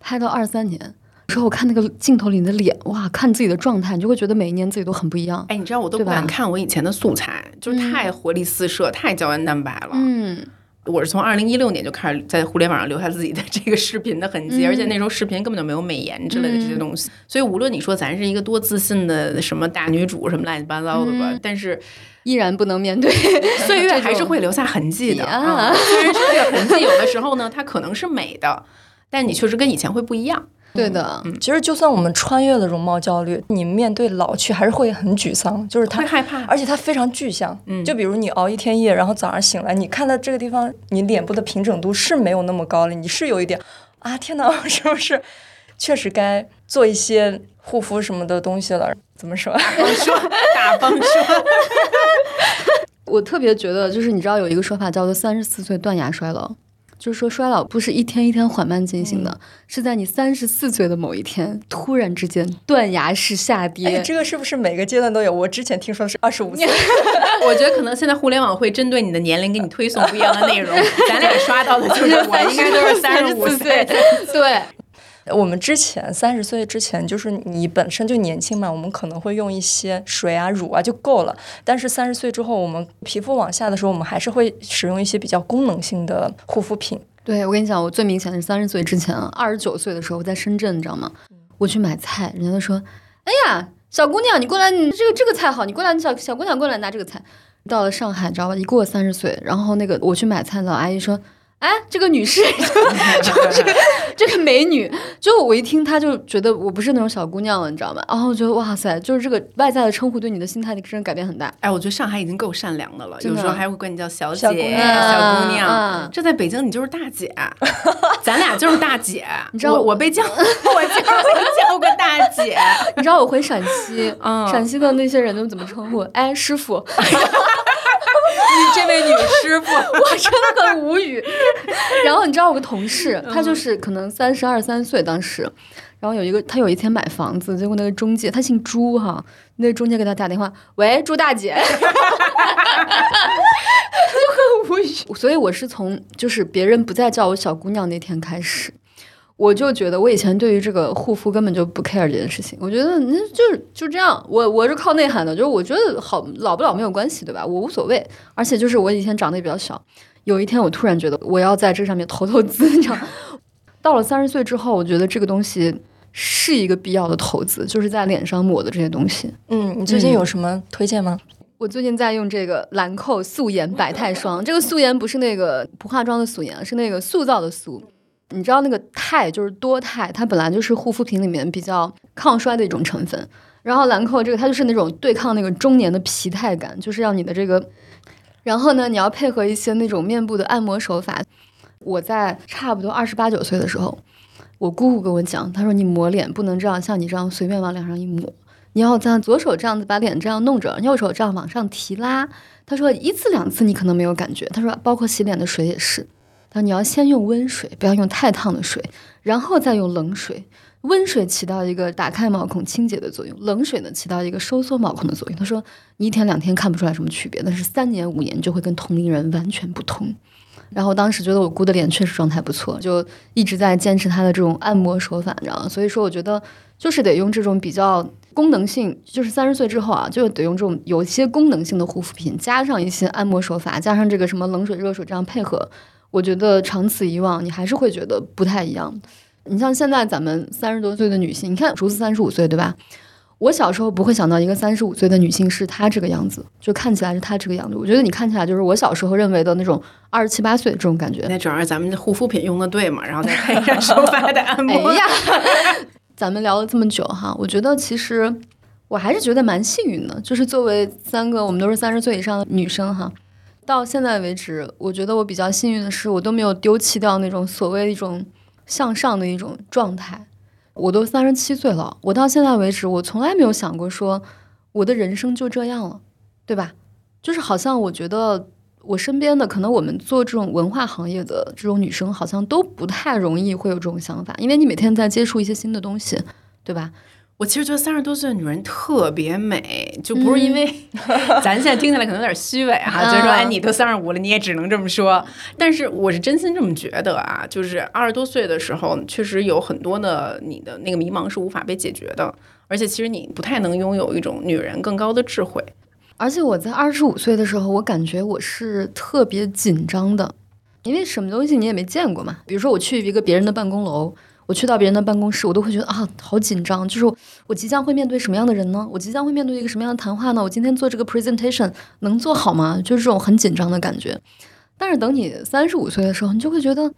拍到二三年。有时候我看那个镜头里你的脸，哇，看自己的状态，你就会觉得每一年自己都很不一样。哎，你知道我都不敢看我以前的素材，就是太活力四射，太胶原蛋白了。嗯，我是从二零一六年就开始在互联网上留下自己的这个视频的痕迹，嗯而且那时候视频根本就没有美颜之类的这些东西，所以无论你说咱是一个多自信的什么大女主什么乱七八糟的吧，嗯但是依然不能面对 岁月这还是会留下痕迹的。呀啊虽然是这个痕迹有的时候呢，它可能是美的。但你确实跟以前会不一样。对的，其实就算我们穿越了容貌焦虑，你面对老去还是会很沮丧，就是他会害怕而且他非常具象。嗯，就比如你熬一天夜，然后早上醒来，你看到这个地方，你脸部的平整度是没有那么高了，你是有一点啊，天哪，我 是不是确实该做一些护肤什么的东西了？怎么说？说大方说，我特别觉得，就是你知道有一个说法叫做“三十四岁断崖衰老”，就是说衰老不是一天一天缓慢进行的，是在你三十四岁的某一天突然之间断崖式下跌。哎，这个是不是每个阶段都有？我之前听说是二十五岁。我觉得可能现在互联网会针对你的年龄给你推送不一样的内容。咱俩刷到的就是我应该都是三十五岁，对。我们之前三十岁之前，就是你本身就年轻嘛，我们可能会用一些水啊、乳啊就够了。但是三十岁之后，我们皮肤往下的时候，我们还是会使用一些比较功能性的护肤品。对我跟你讲，我最明显的是三十岁之前，二十九岁的时候在深圳，你知道吗？我去买菜，人家都说：“哎呀，小姑娘，你过来，你这个这个菜好，你过来，你小小姑娘过来拿这个菜。”到了上海，你知道吧？一过三十岁，然后那个我去买菜老阿姨说。哎，这个女士，就是 这个美女，就我一听，她就觉得我不是那种小姑娘了，你知道吗？然后我觉得哇塞，就是这个外在的称呼对你的心态真的改变很大。哎，我觉得上海已经够善良的了，有时候还会管你叫小姐、小姑娘。姑娘，这在北京你就是大姐，咱俩就是大姐。你知道我被叫，我就是被叫过大姐。你知道我回陕西，陕西的那些人都怎么称呼？哎，师傅。你这位女师傅，我真的很无语。然后你知道我个同事，他就是可能三十二三岁当时，然后有一个他有一天买房子，结果那个中介他姓朱哈，那个中介给他打电话，喂，朱大姐，就很无语。所以我是从就是别人不再叫我小姑娘那天开始。我就觉得，我以前对于这个护肤根本就不 care 这件事情。我觉得，那就是就这样。我我是靠内涵的，就是我觉得好老不老没有关系，对吧？我无所谓。而且就是我以前长得也比较小，有一天我突然觉得我要在这上面投投资。你知道，到了三十岁之后，我觉得这个东西是一个必要的投资，就是在脸上抹的这些东西。嗯，你最近有什么推荐吗？我最近在用这个兰蔻素颜百肽霜。这个素颜不是那个不化妆的素颜，是那个塑造的素。你知道那个肽就是多肽，它本来就是护肤品里面比较抗衰的一种成分。然后兰蔻这个它就是那种对抗那个中年的疲态感，就是让你的这个。然后呢，你要配合一些那种面部的按摩手法。我在差不多二十八九岁的时候，我姑姑跟我讲，她说你抹脸不能这样，像你这样随便往脸上一抹，你要在左手这样子把脸这样弄着，右手这样往上提拉。她说一次两次你可能没有感觉，她说包括洗脸的水也是。那你要先用温水，不要用太烫的水，然后再用冷水。温水起到一个打开毛孔、清洁的作用，冷水呢起到一个收缩毛孔的作用。他说，你一天两天看不出来什么区别，但是三年五年就会跟同龄人完全不同。然后当时觉得我姑的脸确实状态不错，就一直在坚持她的这种按摩手法，你知道吗？所以说，我觉得就是得用这种比较功能性，就是三十岁之后啊，就得用这种有一些功能性的护肤品，加上一些按摩手法，加上这个什么冷水、热水这样配合。我觉得长此以往，你还是会觉得不太一样。你像现在咱们三十多岁的女性，你看竹子三十五岁，对吧？我小时候不会想到一个三十五岁的女性是她这个样子，就看起来是她这个样子。我觉得你看起来就是我小时候认为的那种二十七八岁这种感觉。那主要是咱们的护肤品用的对嘛，然后再配上手法的按 摩。哎呀，咱们聊了这么久哈，我觉得其实我还是觉得蛮幸运的，就是作为三个我们都是三十岁以上的女生哈。到现在为止，我觉得我比较幸运的是，我都没有丢弃掉那种所谓一种向上的一种状态。我都三十七岁了，我到现在为止，我从来没有想过说我的人生就这样了，对吧？就是好像我觉得我身边的可能我们做这种文化行业的这种女生，好像都不太容易会有这种想法，因为你每天在接触一些新的东西，对吧？我其实觉得三十多岁的女人特别美，就不是因为 咱现在听起来可能有点虚伪哈，就是说哎，你都三十五了，你也只能这么说。但是我是真心这么觉得啊，就是二十多岁的时候，确实有很多的你的那个迷茫是无法被解决的，而且其实你不太能拥有一种女人更高的智慧。而且我在二十五岁的时候，我感觉我是特别紧张的，因为什么东西你也没见过嘛。比如说我去一个别人的办公楼。我去到别人的办公室，我都会觉得啊，好紧张。就是我即将会面对什么样的人呢？我即将会面对一个什么样的谈话呢？我今天做这个 presentation 能做好吗？就是这种很紧张的感觉。但是等你三十五岁的时候，你就会觉得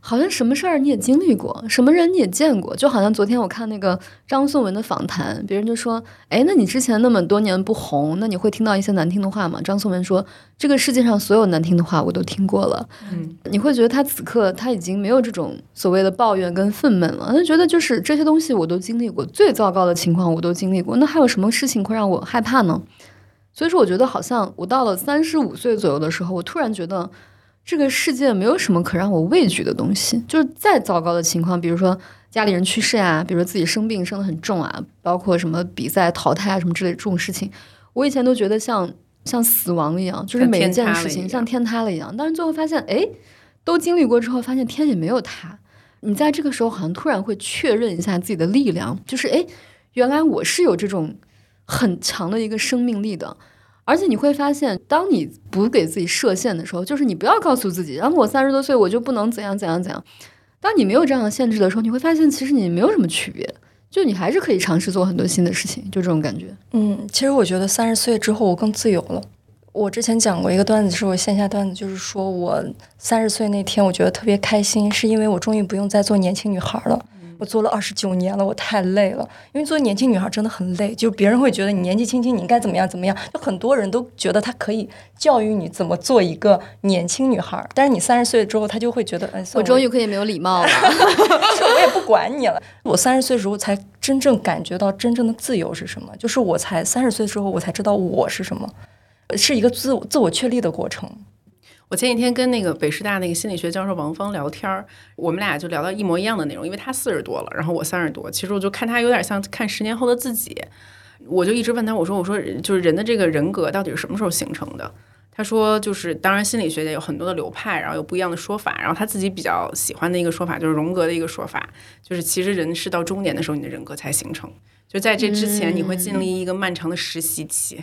好像什么事儿你也经历过，什么人你也见过，就好像昨天我看那个张颂文的访谈，别人就说：“哎，那你之前那么多年不红，那你会听到一些难听的话吗？”张颂文说：“这个世界上所有难听的话我都听过了。”嗯，你会觉得他此刻他已经没有这种所谓的抱怨跟愤懑了，他觉得就是这些东西我都经历过，最糟糕的情况我都经历过，那还有什么事情会让我害怕呢？所以说，我觉得好像我到了三十五岁左右的时候，我突然觉得。这个世界没有什么可让我畏惧的东西，就是再糟糕的情况，比如说家里人去世啊，比如说自己生病生得很重啊，包括什么比赛淘汰啊什么之类这种事情，我以前都觉得像像死亡一样，就是每一件事情像天塌了一样。但是最后发现，哎，都经历过之后，发现天也没有塌。你在这个时候好像突然会确认一下自己的力量，就是哎，原来我是有这种很强的一个生命力的。而且你会发现，当你不给自己设限的时候，就是你不要告诉自己，然后我三十多岁我就不能怎样怎样怎样。当你没有这样的限制的时候，你会发现其实你没有什么区别，就你还是可以尝试做很多新的事情，就这种感觉。嗯，其实我觉得三十岁之后我更自由了。我之前讲过一个段子，是我线下段子，就是说我三十岁那天我觉得特别开心，是因为我终于不用再做年轻女孩了。我做了二十九年了，我太累了。因为做年轻女孩真的很累，就别人会觉得你年纪轻轻，你应该怎么样怎么样。就很多人都觉得他可以教育你怎么做一个年轻女孩，但是你三十岁之后，他就会觉得，哎，我终于可以没有礼貌了，我也不管你了。我三十岁时候才真正感觉到真正的自由是什么，就是我才三十岁之后，我才知道我是什么，是一个自自我确立的过程。我前几天跟那个北师大那个心理学教授王芳聊天儿，我们俩就聊到一模一样的内容，因为他四十多了，然后我三十多，其实我就看他有点像看十年后的自己，我就一直问他，我说我说就是人的这个人格到底是什么时候形成的？他说就是当然心理学界有很多的流派，然后有不一样的说法，然后他自己比较喜欢的一个说法就是荣格的一个说法，就是其实人是到中年的时候你的人格才形成，就在这之前你会经历一个漫长的实习期。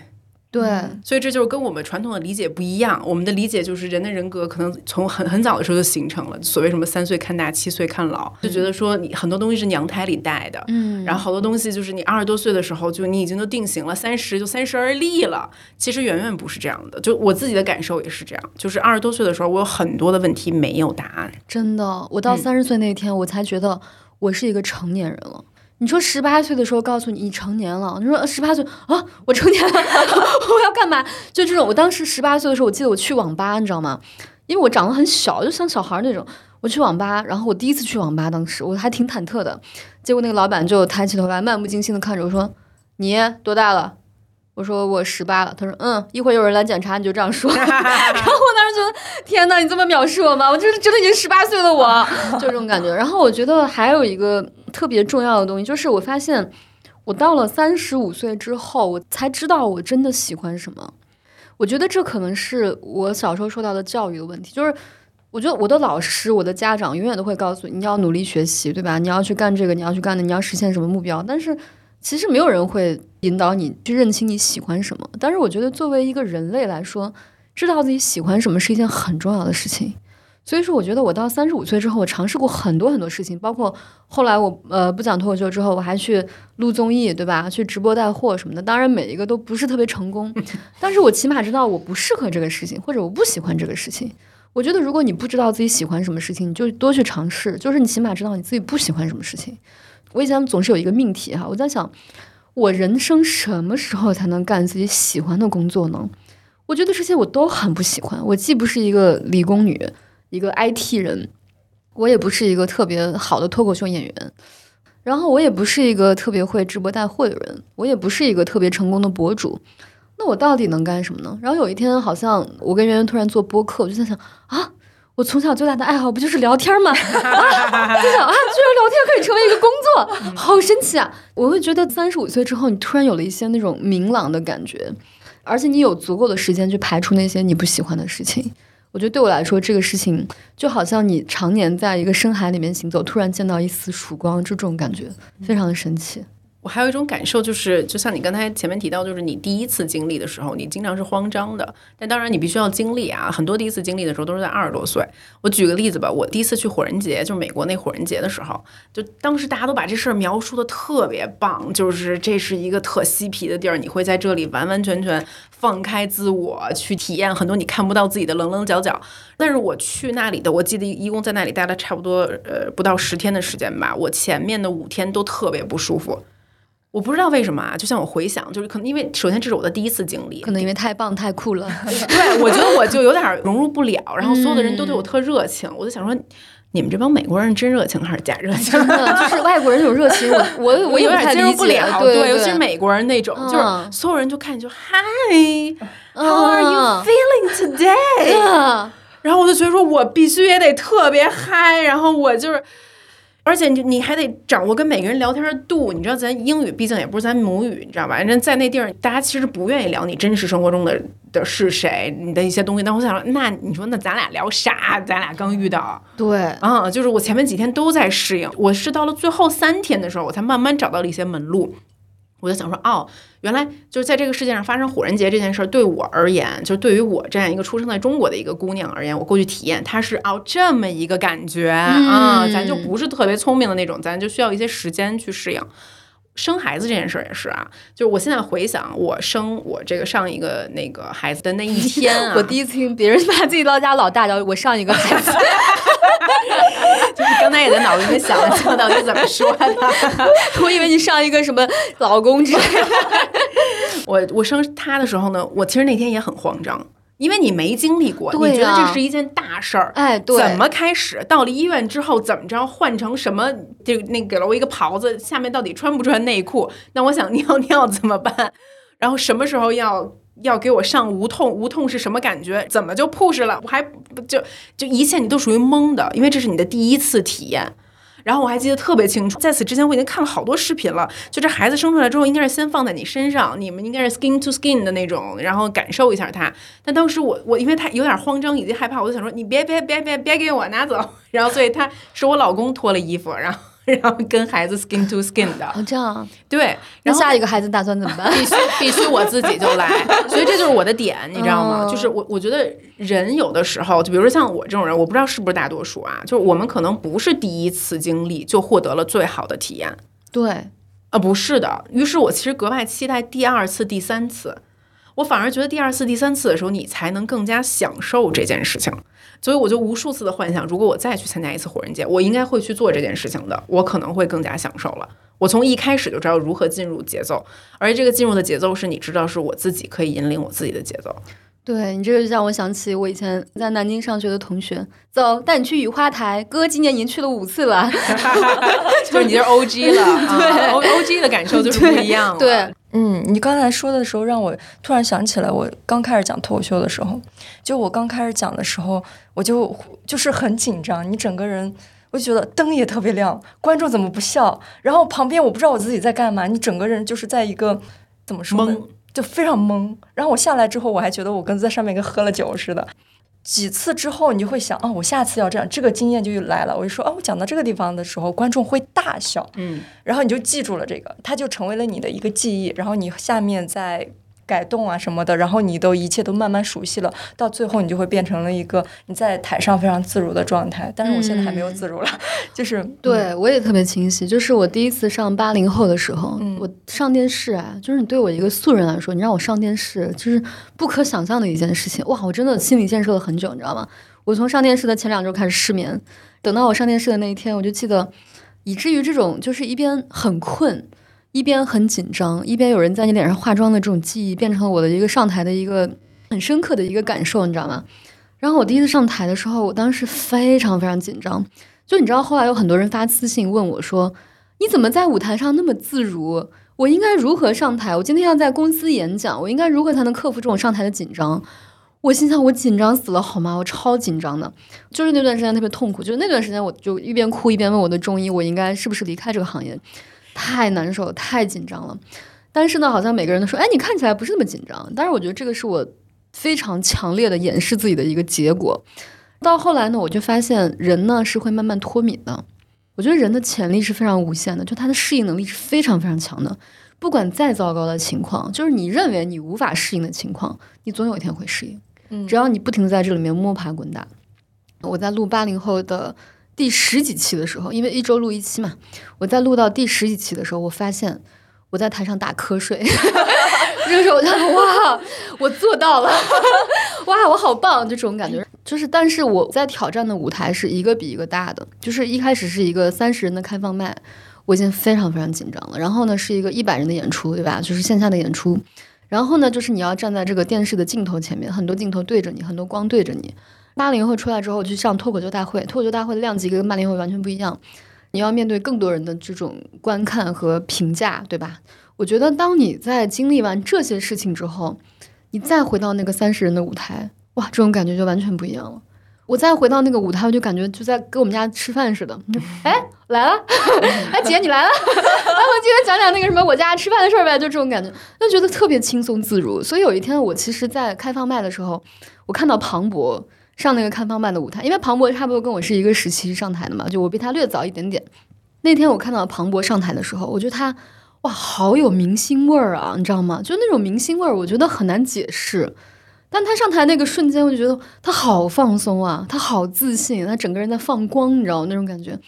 对，所以这就是跟我们传统的理解不一样。我们的理解就是人的人格可能从很很早的时候就形成了。所谓什么三岁看大，七岁看老，就觉得说你很多东西是娘胎里带的，嗯，然后好多东西就是你二十多岁的时候就你已经都定型了，三十就三十而立了。其实远远不是这样的。就我自己的感受也是这样，就是二十多岁的时候，我有很多的问题没有答案。真的，我到三十岁那天，我才觉得我是一个成年人了。你说十八岁的时候告诉你你成年了，你说十八岁啊，我成年了，我要干嘛？就这种，我当时十八岁的时候，我记得我去网吧，你知道吗？因为我长得很小，就像小孩那种。我去网吧，然后我第一次去网吧，当时我还挺忐忑的。结果那个老板就抬起头来，漫不经心的看着我说：“你多大了？”我说我十八了，他说嗯，一会儿有人来检查，你就这样说。然后我当时觉得天呐，你这么藐视我吗？我就是真的已经十八岁了我，就这种感觉。然后我觉得还有一个特别重要的东西，就是我发现我到了三十五岁之后，我才知道我真的喜欢什么。我觉得这可能是我小时候受到的教育的问题，就是我觉得我的老师、我的家长永远都会告诉你，你要努力学习，对吧？你要去干这个，你要去干的，你要实现什么目标，但是。其实没有人会引导你去认清你喜欢什么，但是我觉得作为一个人类来说，知道自己喜欢什么是一件很重要的事情。所以说，我觉得我到三十五岁之后，我尝试过很多很多事情，包括后来我呃不讲脱口秀之后，我还去录综艺，对吧？去直播带货什么的。当然每一个都不是特别成功，但是我起码知道我不适合这个事情，或者我不喜欢这个事情。我觉得如果你不知道自己喜欢什么事情，你就多去尝试，就是你起码知道你自己不喜欢什么事情。我以前总是有一个命题哈，我在想，我人生什么时候才能干自己喜欢的工作呢？我觉得这些我都很不喜欢。我既不是一个理工女，一个 IT 人，我也不是一个特别好的脱口秀演员，然后我也不是一个特别会直播带货的人，我也不是一个特别成功的博主。那我到底能干什么呢？然后有一天，好像我跟圆圆突然做播客，我就在想啊。我从小最大的爱好不就是聊天吗？啊，就想啊，居然聊天可以成为一个工作，好神奇啊！我会觉得三十五岁之后，你突然有了一些那种明朗的感觉，而且你有足够的时间去排除那些你不喜欢的事情。我觉得对我来说，这个事情就好像你常年在一个深海里面行走，突然见到一丝曙光，就这种感觉非常的神奇。我还有一种感受，就是就像你刚才前面提到，就是你第一次经历的时候，你经常是慌张的。但当然，你必须要经历啊，很多第一次经历的时候都是在二十多岁。我举个例子吧，我第一次去火人节，就是美国那火人节的时候，就当时大家都把这事儿描述的特别棒，就是这是一个特嬉皮的地儿，你会在这里完完全全放开自我去体验很多你看不到自己的棱棱角角。但是我去那里的，我记得一共在那里待了差不多呃不到十天的时间吧，我前面的五天都特别不舒服。我不知道为什么啊，就像我回想，就是可能因为首先这是我的第一次经历，可能因为太棒太酷了。对，我觉得我就有点融入不了，然后所有的人都对我特热情，我就想说，你们这帮美国人真热情还是假热情？真的就是外国人那种热情，我 我我有点接受不了。对，尤其是美国人那种，就是所有人就看你就 Hi，How are you feeling today？然后我就觉得说我必须也得特别嗨，然后我就是。而且你你还得掌握跟每个人聊天的度，你知道咱英语毕竟也不是咱母语，你知道吧？人在那地儿，大家其实不愿意聊你真实生活中的的是谁，你的一些东西。但我想，那你说那咱俩聊啥？咱俩刚遇到，对，啊，就是我前面几天都在适应，我是到了最后三天的时候，我才慢慢找到了一些门路。我就想说，哦，原来就是在这个世界上发生火人节这件事儿，对我而言，就对于我这样一个出生在中国的一个姑娘而言，我过去体验，它是哦这么一个感觉啊，咱就不是特别聪明的那种，咱就需要一些时间去适应。生孩子这件事儿也是啊，就是我现在回想我生我这个上一个那个孩子的那一天，我第一次听别人把自己老家老大叫我上一个孩子，就是刚才也在脑子里面想，这到底怎么说的？我以为你上一个什么老公之类的。我我生他的时候呢，我其实那天也很慌张。因为你没经历过，你觉得这是一件大事儿，哎，对，怎么开始？到了医院之后怎么着？换成什么？就那给了我一个袍子，下面到底穿不穿内裤？那我想尿尿怎么办？然后什么时候要要给我上无痛？无痛是什么感觉？怎么就 push 了？我还就就一切你都属于懵的，因为这是你的第一次体验。然后我还记得特别清楚，在此之前我已经看了好多视频了。就这孩子生出来之后，应该是先放在你身上，你们应该是 skin to skin 的那种，然后感受一下他。但当时我我因为他有点慌张以及害怕，我就想说你别别别别别给我拿走。然后所以他是我老公脱了衣服，然后。然后跟孩子 skin to skin 的，哦，这样对。那下一个孩子打算怎么办？必须必须我自己就来，所以这就是我的点，你知道吗？就是我我觉得人有的时候，就比如说像我这种人，我不知道是不是大多数啊，就是我们可能不是第一次经历就获得了最好的体验，对，啊，不是的。于是我其实格外期待第二次、第三次。我反而觉得第二次、第三次的时候，你才能更加享受这件事情。所以我就无数次的幻想，如果我再去参加一次火人节，我应该会去做这件事情的。我可能会更加享受了。我从一开始就知道如何进入节奏，而这个进入的节奏是你知道是我自己可以引领我自己的节奏。对你这个就让我想起我以前在南京上学的同学，走，带你去雨花台。哥今年已经去了五次了，就是你是 O G 了，对，O O G 的感受就是不一样。对，嗯，你刚才说的时候，让我突然想起来，我刚开始讲脱口秀的时候，就我刚开始讲的时候，我就就是很紧张，你整个人，我就觉得灯也特别亮，观众怎么不笑？然后旁边我不知道我自己在干嘛，你整个人就是在一个怎么说呢？就非常懵，然后我下来之后，我还觉得我跟在上面跟喝了酒似的。几次之后，你就会想，哦，我下次要这样，这个经验就又来了。我就说，哦，我讲到这个地方的时候，观众会大笑，嗯，然后你就记住了这个，它就成为了你的一个记忆，然后你下面再。改动啊什么的，然后你都一切都慢慢熟悉了，到最后你就会变成了一个你在台上非常自如的状态。但是我现在还没有自如了，就是对我也特别清晰。就是我第一次上八零后的时候，我上电视啊，就是你对我一个素人来说，你让我上电视，就是不可想象的一件事情。哇，我真的心理建设了很久，你知道吗？我从上电视的前两周开始失眠，等到我上电视的那一天，我就记得，以至于这种就是一边很困。一边很紧张，一边有人在你脸上化妆的这种记忆，变成了我的一个上台的一个很深刻的一个感受，你知道吗？然后我第一次上台的时候，我当时非常非常紧张。就你知道，后来有很多人发私信问我说：“你怎么在舞台上那么自如？我应该如何上台？我今天要在公司演讲，我应该如何才能克服这种上台的紧张？”我心想，我紧张死了，好吗？我超紧张的，就是那段时间特别痛苦，就是那段时间，我就一边哭一边问我的中医，我应该是不是离开这个行业？太难受，太紧张了。但是呢，好像每个人都说：“哎，你看起来不是那么紧张。”但是我觉得这个是我非常强烈的掩饰自己的一个结果。到后来呢，我就发现人呢是会慢慢脱敏的。我觉得人的潜力是非常无限的，就他的适应能力是非常非常强的。不管再糟糕的情况，就是你认为你无法适应的情况，你总有一天会适应。嗯只要你不停的在这里面摸爬滚打。我在录八零后的第十几期的时候，因为一周录一期嘛，我在录到第十几期的时候，我发现我在台上打瞌睡。这个时候我就哇，我做到了，哇，我好棒，就这种感觉。就是，但是我在挑战的舞台是一个比一个大的，就是一开始是一个三十人的开放麦，我已经非常非常紧张了。然后呢，是一个一百人的演出，对吧？就是线下的演出。然后呢，就是你要站在这个电视的镜头前面，很多镜头对着你，很多光对着你。八零后出来之后去上脱口秀大会，脱口秀大会的量级跟八零后完全不一样，你要面对更多人的这种观看和评价，对吧？我觉得当你在经历完这些事情之后，你再回到那个三十人的舞台，哇，这种感觉就完全不一样了。我再回到那个舞台，我就感觉就在跟我们家吃饭似的。哎，来了，哎姐你来了，来我今天讲讲那个什么我家吃饭的事儿呗，就这种感觉，就觉得特别轻松自如。所以有一天我其实，在开放麦的时候，我看到庞博上那个看方办的舞台，因为庞博差不多跟我是一个时期上台的嘛，就我比他略早一点点。那天我看到庞博上台的时候，我觉得他哇，好有明星味儿啊，你知道吗？就那种明星味儿，我觉得很难解释。但他上台那个瞬间，我就觉得他好放松啊，他好自信，他整个人在放光，你知道？那种感觉。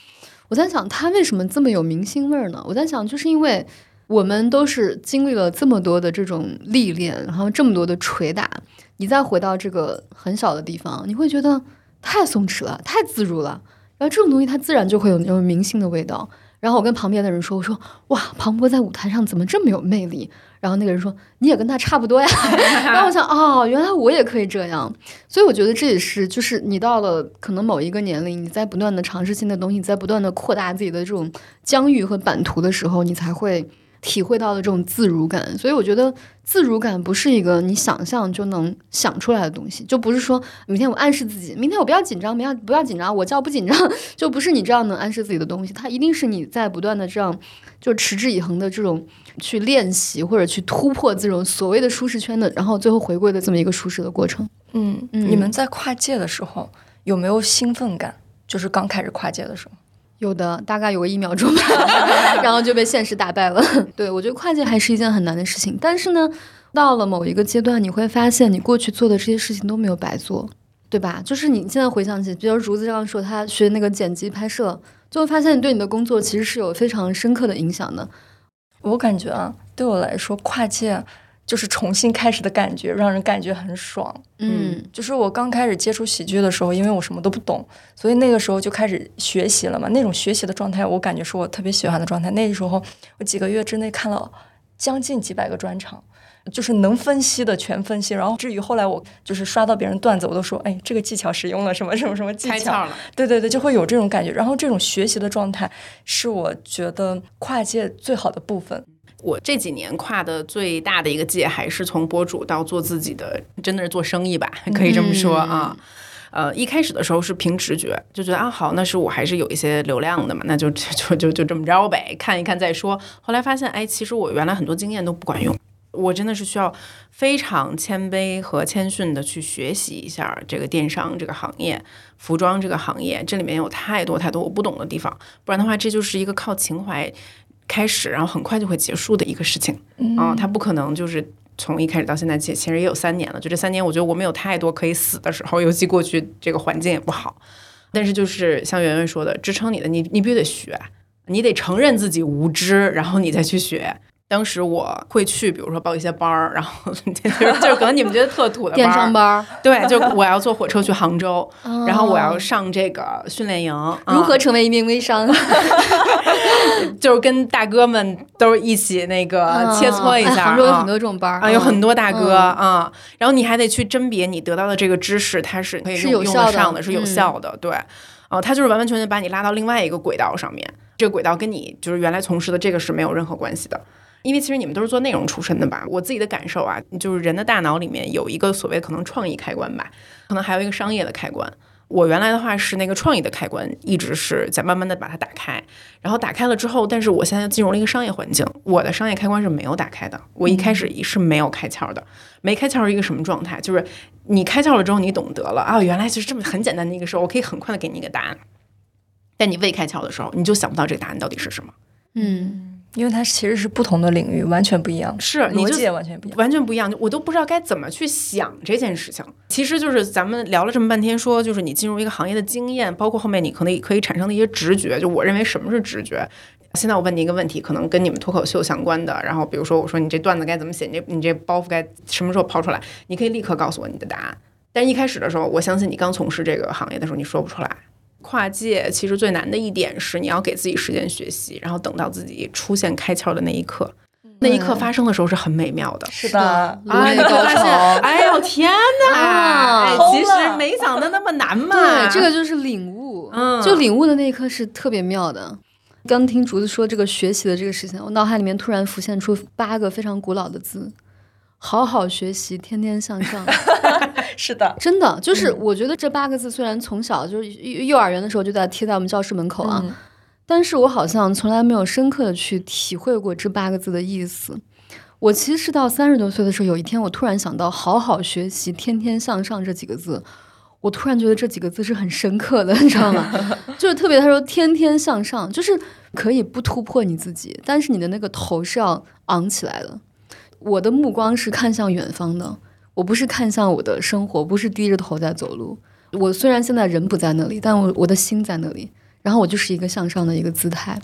我在想，他为什么这么有明星味儿呢？我在想，就是因为我们都是经历了这么多的这种历练，然后这么多的捶打，你再回到这个很小的地方，你会觉得太松弛了，太自如了。然后这种东西，它自然就会有那种明星的味道。然后我跟旁边的人说：“我说哇，庞博在舞台上怎么这么有魅力？”然后那个人说：“你也跟他差不多呀。”然后我想，哦，原来我也可以这样。所以我觉得这也是，就是你到了可能某一个年龄，你在不断的尝试新的东西，在不断的扩大自己的这种疆域和版图的时候，你才会体会到的这种自如感。所以我觉得自如感不是一个你想象就能想出来的东西，就不是说明天我暗示自己，明天我不要紧张，不要不要紧张，我叫不紧张，就不是你这样能暗示自己的东西。它一定是你在不断的这样就持之以恒的这种去练习或者去突破这种所谓的舒适圈的，然后最后回归的这么一个舒适的过程。嗯，嗯你们在跨界的时候有没有兴奋感？就是刚开始跨界的时候，有的大概有个一秒钟吧，然后就被现实打败了。对我觉得跨界还是一件很难的事情，但是呢，到了某一个阶段，你会发现你过去做的这些事情都没有白做，对吧？就是你现在回想起，比如竹子刚刚说他学那个剪辑拍摄，就会发现你对你的工作其实是有非常深刻的影响的。我感觉啊，对我来说，跨界就是重新开始的感觉，让人感觉很爽。嗯就是我刚开始接触喜剧的时候，因为我什么都不懂，所以那个时候就开始学习了嘛。那种学习的状态，我感觉是我特别喜欢的状态。那时候我几个月之内看了将近几百个专场，就是能分析的全分析。然后至于后来我就是刷到别人段子，我都说，哎，这个技巧使用了什么什么什么技巧。了。对对对，就会有这种感觉。然后这种学习的状态，是我觉得跨界最好的部分。我这几年跨的最大的一个界，还是从博主到做自己的，真的是做生意吧，可以这么说啊。呃，一开始的时候是凭直觉，就觉得啊好，那是我还是有一些流量的嘛，那就 就就就这么着呗，看一看再说。后来发现，哎，其实我原来很多经验都不管用，我真的是需要非常谦卑和谦逊的去学习一下这个电商这个行业、服装这个行业，这里面有太多太多我不懂的地方，不然的话，这就是一个靠情怀开始，然后很快就会结束的一个事情啊、它不可能就是。从一开始到现在，其其实也有三年了。就这三年，我觉得我们有太多可以死的时候，尤其过去这个环境也不好。但是就是像圆圆说的，支撑你的，你你必须得学，你得承认自己无知，然后你再去学。当时我会去，比如说报一些班儿，然后 就是就是可能你们觉得特土的电商班儿，对，就我要坐火车去杭州，然后我要哦上这个训练营，如何啊成为一名微商？就是跟大哥们都一起那个切磋一下。哎杭州有啊很多这种班儿啊，有很多大哥嗯啊，然后你还得去甄别你得到的这个知识，它是可以是有效的得上的，是有嗯效的，对，啊，他就是完完全全把你拉到另外一个轨道上面，这个轨道跟你就是原来从事的这个是没有任何关系的。因为其实你们都是做内容出身的吧？我自己的感受啊，就是人的大脑里面有一个所谓可能创意开关吧，可能还有一个商业的开关。我原来的话是那个创意的开关，一直是在慢慢的把它打开，然后打开了之后，但是我现在进入了一个商业环境，我的商业开关是没有打开的，我一开始是没有开窍的，没开窍是一个什么状态？就是你开窍了之后，你懂得了啊，原来就是这么很简单的一个事儿，我可以很快的给你一个答案。但你未开窍的时候，你就想不到这个答案到底是什么。嗯，因为它其实是不同的领域，完全不一样，是逻辑也完全不一样。完全不一样，我都不知道该怎么去想这件事情。其实就是咱们聊了这么半天，说就是你进入一个行业的经验，包括后面你可能可以产生的一些直觉。就我认为什么是直觉？现在我问你一个问题，可能跟你们脱口秀相关的，然后比如说我说你这段子该怎么写，你这你这包袱该什么时候抛出来，你可以立刻告诉我你的答案。但一开始的时候，我相信你刚从事这个行业的时候，你说不出来。跨界其实最难的一点是，你要给自己时间学习，然后等到自己出现开窍的那一刻，那一刻发生的时候是很美妙的。是的，哎，颅内高你就发现，潮。哎呦天哪！啊哎，其实了没想的那么难嘛。对，这个就是领悟，嗯就领悟的那一刻是特别妙的。刚听竹子说这个学习的这个事情，我脑海里面突然浮现出八个非常古老的字：好好学习，天天向上。是的，真的，就是我觉得这八个字虽然从小就是幼幼儿园的时候就在贴在我们教室门口啊，嗯但是我好像从来没有深刻的去体会过这八个字的意思。我其实是到三十多岁的时候，有一天我突然想到“好好学习，天天向上”这几个字，我突然觉得这几个字是很深刻的，你知道吗？就是特别他说“天天向上”，就是可以不突破你自己，但是你的那个头是要昂起来的。我的目光是看向远方的，我不是看向我的生活，不是低着头在走路。我虽然现在人不在那里，但我我的心在那里，然后我就是一个向上的一个姿态。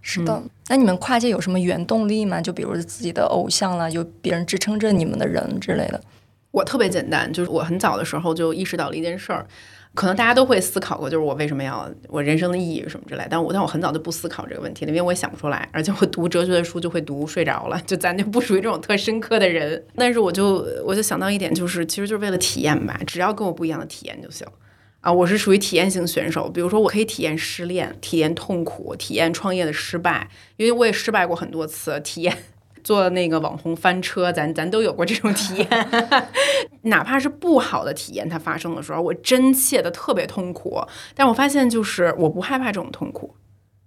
是的。那你们跨界有什么原动力吗？就比如自己的偶像啦，有别人支撑着你们的人之类的。我特别简单，就是我很早的时候就意识到了一件事儿，可能大家都会思考过，就是我为什么要我人生的意义什么之类。但我但我很早就不思考这个问题了，因为我也想不出来，而且我读哲学的书就会读睡着了，就咱就不属于这种特深刻的人。但是我就我就想到一点，就是其实就是为了体验吧，只要跟我不一样的体验就行。啊，我是属于体验型选手，比如说我可以体验失恋，体验痛苦，体验创业的失败，因为我也失败过很多次，体验做那个网红翻车，咱咱都有过这种体验，哪怕是不好的体验，它发生的时候，我真切的特别痛苦，但我发现就是我不害怕这种痛苦，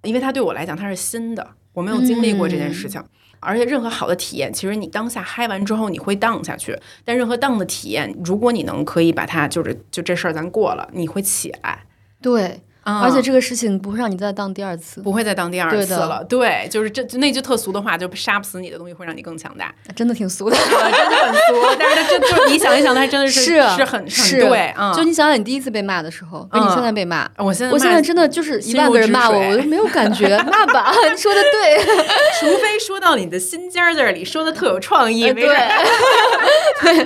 因为它对我来讲它是新的，我没有经历过这件事情。而且任何好的体验，其实你当下嗨完之后你会荡下去，但任何荡的体验，如果你能可以把它就是就这事儿咱过了，你会起来，对，啊而且这个事情不会让你再当第二次，不会再当第二次了。对，就是这就那句特俗的话，就杀不死你的东西会让你更强大。真的挺俗的。啊，真的很俗，但是它就就你想一想，它真的是是是很是很对啊。就你想想，你第一次被骂的时候，跟你嗯现在被骂，我现在我现在真的就是一万个人骂我，我都没有感觉。骂吧，你说的对，除非说到你的心尖儿这里，说的特有创意，呃没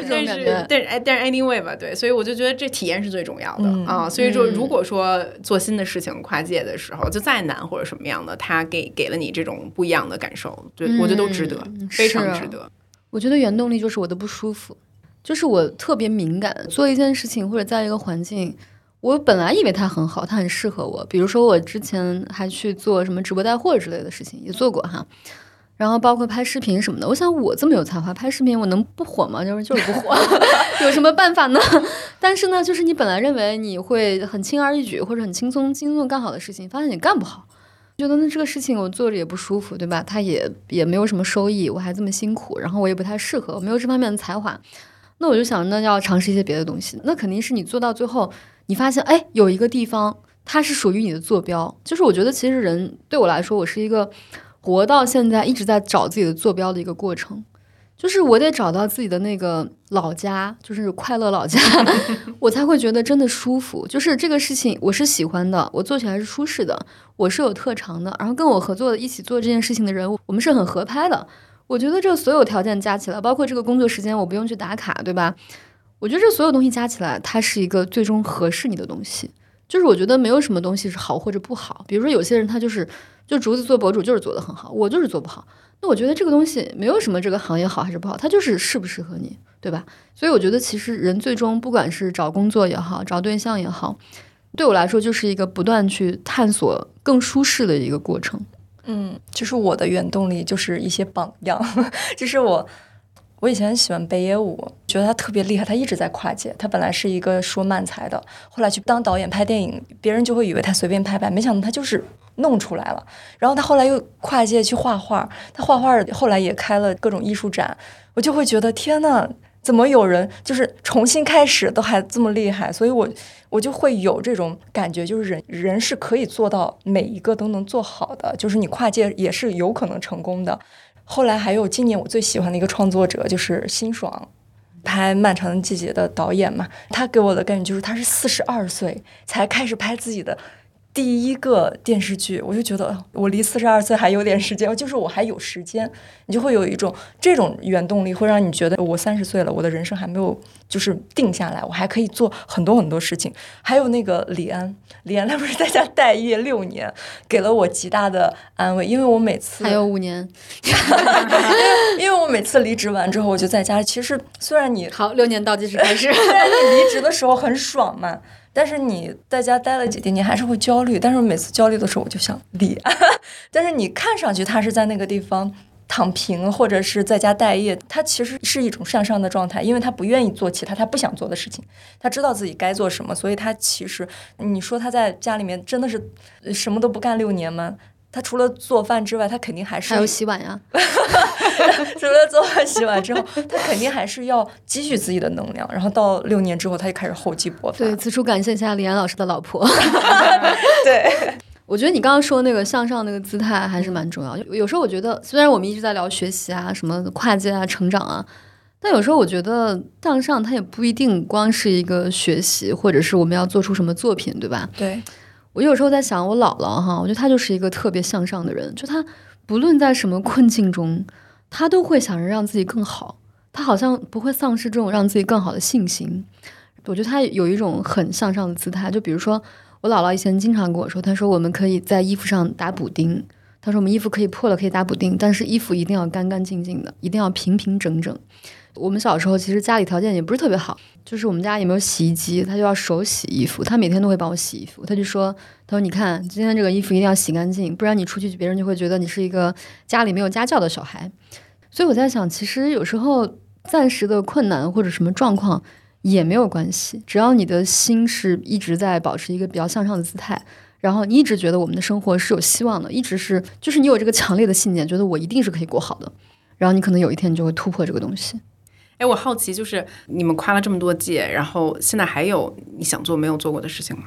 但是。但是哎但是 anyway 吧，对，所以我就觉得这体验是最重要的、嗯啊。所以说，嗯如果说做新的事情跨界的时候，就再难或者什么样的，他给给了你这种不一样的感受，对、我觉得都值得，嗯非常值得。我觉得原动力就是我的不舒服，就是我特别敏感，做一件事情或者在一个环境，我本来以为它很好，它很适合我。比如说我之前还去做什么直播带货之类的事情，也做过哈。然后包括拍视频什么的，我想我这么有才华，拍视频我能不火吗？就是就是不火，有什么办法呢？但是呢，就是你本来认为你会很轻而易举或者很轻松轻松地干好的事情，发现你干不好，觉得那这个事情我做着也不舒服，对吧？它也也没有什么收益，我还这么辛苦，然后我也不太适合，我没有这方面的才华，那我就想，那要尝试一些别的东西。那肯定是你做到最后，你发现，哎，有一个地方它是属于你的坐标。就是我觉得，其实人对我来说，我是一个活到现在一直在找自己的坐标的一个过程。就是我得找到自己的那个老家，就是快乐老家，我才会觉得真的舒服。就是这个事情我是喜欢的，我做起来是舒适的，我是有特长的，然后跟我合作一起做这件事情的人，我们是很合拍的。我觉得这所有条件加起来，包括这个工作时间，我不用去打卡，对吧？我觉得这所有东西加起来，它是一个最终合适你的东西。就是我觉得没有什么东西是好或者不好。比如说有些人他就是就竹子做博主就是做得很好，我就是做不好。那我觉得这个东西没有什么这个行业好还是不好，它就是适不适合你，对吧？所以我觉得其实人最终不管是找工作也好，找对象也好，对我来说就是一个不断去探索更舒适的一个过程。嗯，就是我的原动力就是一些榜样，就是我。我以前喜欢北野武，觉得他特别厉害，他一直在跨界。他本来是一个说漫才的，后来去当导演拍电影，别人就会以为他随便拍拍，没想到他就是弄出来了。然后他后来又跨界去画画，他画画后来也开了各种艺术展，我就会觉得天呐，怎么有人就是重新开始都还这么厉害？所以我我就会有这种感觉，就是人人是可以做到每一个都能做好的，就是你跨界也是有可能成功的。后来还有今年我最喜欢的一个创作者就是辛爽，拍《漫长的季节》的导演嘛，他给我的感觉就是他是四十二岁才开始拍自己的。第一个电视剧，我就觉得我离四十二岁还有点时间，就是我还有时间，你就会有一种这种原动力，会让你觉得我三十岁了，我的人生还没有就是定下来，我还可以做很多很多事情。还有那个李安，李安他不是在家待业六年，给了我极大的安慰，因为我每次还有五年，因为我每次离职完之后，我就在家。其实虽然你好六年倒计时开始，虽然你离职的时候很爽嘛。但是你在家待了几天，你还是会焦虑。但是每次焦虑的时候，我就想离。但是你看上去他是在那个地方躺平，或者是在家待业，他其实是一种向上的状态，因为他不愿意做其他他不想做的事情，他知道自己该做什么，所以他其实你说他在家里面真的是什么都不干六年吗？他除了做饭之外，他肯定还是还有洗碗呀。除了做饭洗碗之后，他肯定还是要积蓄自己的能量。然后到六年之后，他就开始厚积薄发。对，此处感谢一下李安老师的老婆。对，我觉得你刚刚说那个向上那个姿态还是蛮重要。有时候我觉得，虽然我们一直在聊学习啊、什么跨界啊、成长啊，但有时候我觉得向上它也不一定光是一个学习，或者是我们要做出什么作品，对吧？对。我有时候在想，我姥姥哈，我觉得她就是一个特别向上的人，就她不论在什么困境中，她都会想着让自己更好，她好像不会丧失这种让自己更好的信心。我觉得她有一种很向上的姿态，就比如说我姥姥以前经常跟我说，她说我们可以在衣服上打补丁，她说我们衣服可以破了可以打补丁，但是衣服一定要干干净净的，一定要平平整整。我们小时候其实家里条件也不是特别好，就是我们家也没有洗衣机，他就要手洗衣服。他每天都会帮我洗衣服，他就说：“他说你看今天这个衣服一定要洗干净，不然你出去别人就会觉得你是一个家里没有家教的小孩。”所以我在想，其实有时候暂时的困难或者什么状况也没有关系，只要你的心是一直在保持一个比较向上的姿态，然后你一直觉得我们的生活是有希望的，一直是就是你有这个强烈的信念，觉得我一定是可以过好的，然后你可能有一天你就会突破这个东西。哎，我好奇，就是你们跨了这么多届，然后现在还有你想做没有做过的事情吗？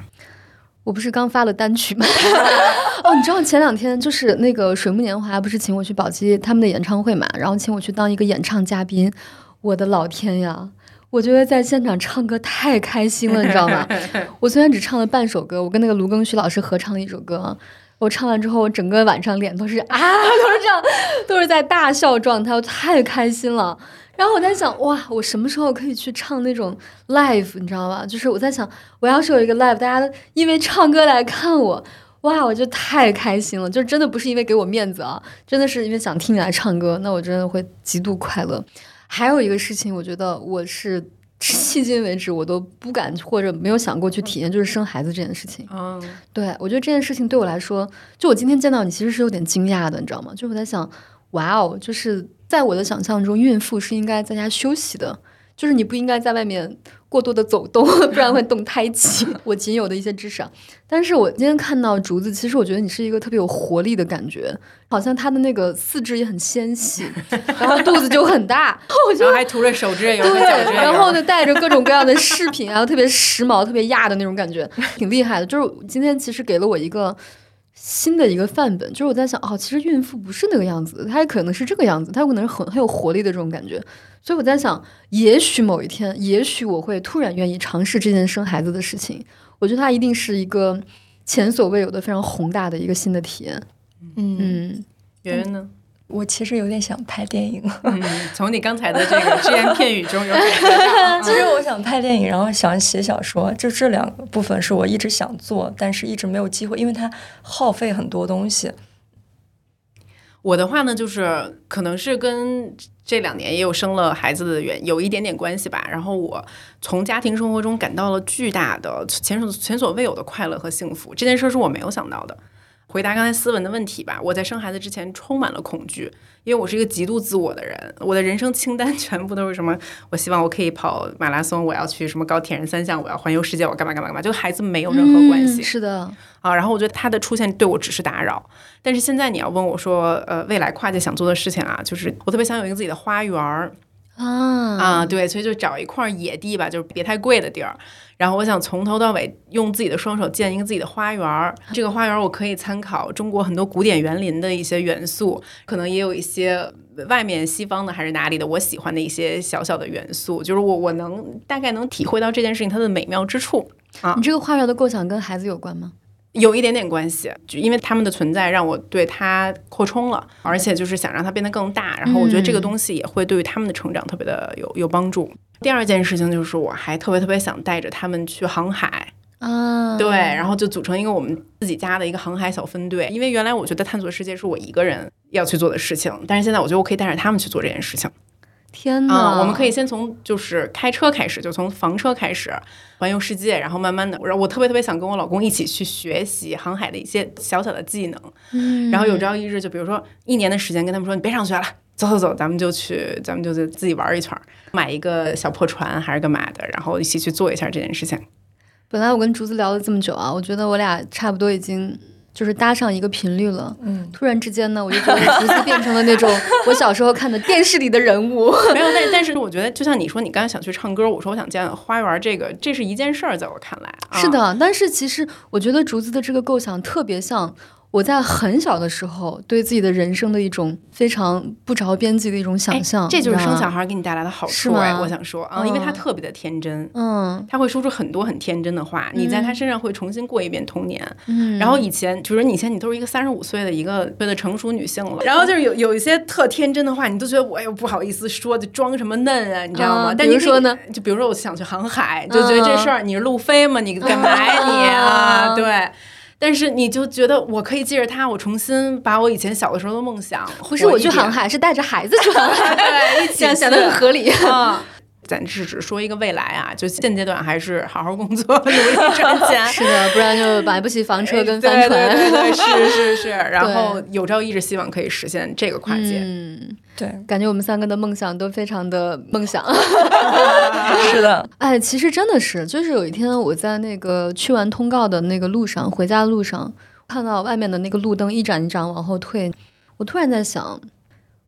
我不是刚发了单曲吗？哦，你知道前两天就是那个水木年华不是请我去宝鸡他们的演唱会嘛，然后请我去当一个演唱嘉宾。我的老天呀，我觉得在现场唱歌太开心了，你知道吗？我虽然只唱了半首歌，我跟那个卢庚戌老师合唱了一首歌，我唱完之后，我整个晚上脸都是啊，都是这样，都是在大笑状态，我太开心了。然后我在想，哇，我什么时候可以去唱那种 live？你知道吧？就是我在想，我要是有一个 live，大家因为唱歌来看我，哇，我就太开心了。就真的不是因为给我面子啊，真的是因为想听你来唱歌，那我真的会极度快乐。还有一个事情，我觉得我是迄今为止我都不敢或者没有想过去体验，就是生孩子这件事情。嗯，对我觉得这件事情对我来说，就我今天见到你，其实是有点惊讶的，你知道吗？就我在想，哇哦，就是。在我的想象中，孕妇是应该在家休息的，就是你不应该在外面过多的走动，不然会动胎气。我仅有的一些知识，但是我今天看到竹子，其实我觉得你是一个特别有活力的感觉，好像她的那个四肢也很纤细，然后肚子就很大，然后还涂着手指油对然后呢带着各种各样的饰品，然后特别时髦、特别亚的那种感觉，挺厉害的。就是今天其实给了我一个。新的一个范本，就是我在想，哦，其实孕妇不是那个样子，她也可能是这个样子，她有可能是很很有活力的这种感觉。所以我在想，也许某一天，也许我会突然愿意尝试这件生孩子的事情。我觉得它一定是一个前所未有的、非常宏大的一个新的体验。嗯，圆圆呢？我其实有点想拍电影，从你刚才的这个只言片语中有感觉到。其实我想拍电影，然后想写小说，就这两个部分是我一直想做，但是一直没有机会，因为它耗费很多东西。我的话呢，就是可能是跟这两年也有生了孩子的原有一点点关系吧。然后我从家庭生活中感到了巨大的前所前所未有的快乐和幸福，这件事是我没有想到的。回答刚才思文的问题吧。我在生孩子之前充满了恐惧，因为我是一个极度自我的人。我的人生清单 全部都是什么？我希望我可以跑马拉松，我要去什么高铁人三项，我要环游世界，我干嘛干嘛干嘛。就孩子没有任何关系。是的啊，然后我觉得他的出现对我只是打扰。但是现在你要问我说，呃，未来跨界想做的事情啊，就是我特别想有一个自己的花园儿。啊啊，对，所以就找一块野地吧，就是别太贵的地儿。然后我想从头到尾用自己的双手建一个自己的花园儿。这个花园儿我可以参考中国很多古典园林的一些元素，可能也有一些外面西方的还是哪里的我喜欢的一些小小的元素，就是我我能大概能体会到这件事情它的美妙之处。啊你这个花园的构想跟孩子有关吗？有一点点关系，就因为他们的存在让我对它扩充了，而且就是想让它变得更大。然后我觉得这个东西也会对于他们的成长特别的有有帮助。第二件事情就是我还特别特别想带着他们去航海，啊，对，然后就组成一个我们自己家的一个航海小分队。因为原来我觉得探索世界是我一个人要去做的事情，但是现在我觉得我可以带着他们去做这件事情。天哪、啊、我们可以先从就是开车开始，就从房车开始环游世界，然后慢慢的，然后我特别特别想跟我老公一起去学习航海的一些小小的技能，嗯然后有朝一日就比如说一年的时间跟他们说你别上学了。走走走，咱们就去，咱们就自己玩一圈儿，买一个小破船还是干嘛的，然后一起去做一下这件事情。本来我跟竹子聊了这么久啊，我觉得我俩差不多已经就是搭上一个频率了。嗯，突然之间呢，我就觉得竹子变成了那种 我小时候看的电视里的人物。没有，但但是我觉得，就像你说，你刚才想去唱歌，我说我想建花园，这个这是一件事儿，在我看来，啊、是的，但是其实我觉得竹子的这个构想特别像我在很小的时候对自己的人生的一种非常不着边际的一种想象。哎这就是生小孩给你带来的好处哎，吗我想说啊，因为他嗯特别的天真。嗯他会说出很多很天真的话，你在他身上会重新过一遍童年。嗯，然后以前就是你以前你都是一个三十五岁的一个岁的成熟女性了，然后就是有有一些特天真的话，你都觉得我又不好意思说，就装什么嫩啊，你知道吗？啊但你说呢？就比如说我想去航海，就觉得这事儿你是路飞吗？你干嘛呀你啊？啊对。但是你就觉得我可以借着它，我重新把我以前小的时候的梦想，不是我去航，海，是带着孩子去航海，对，一起这样显得很合理。啊。咱是只说一个未来啊，就现阶段还是好好工作，努力赚钱。是的，不然就买不起房车跟帆对船。对对对，是 是是。然后有朝一日希望可以实现这个跨界。嗯，对，感觉我们三个的梦想都非常的梦想。是的，哎，其实真的是，就是有一天我在那个去完通告的那个路上，回家的路上，看到外面的那个路灯一盏一盏往后退，我突然在想，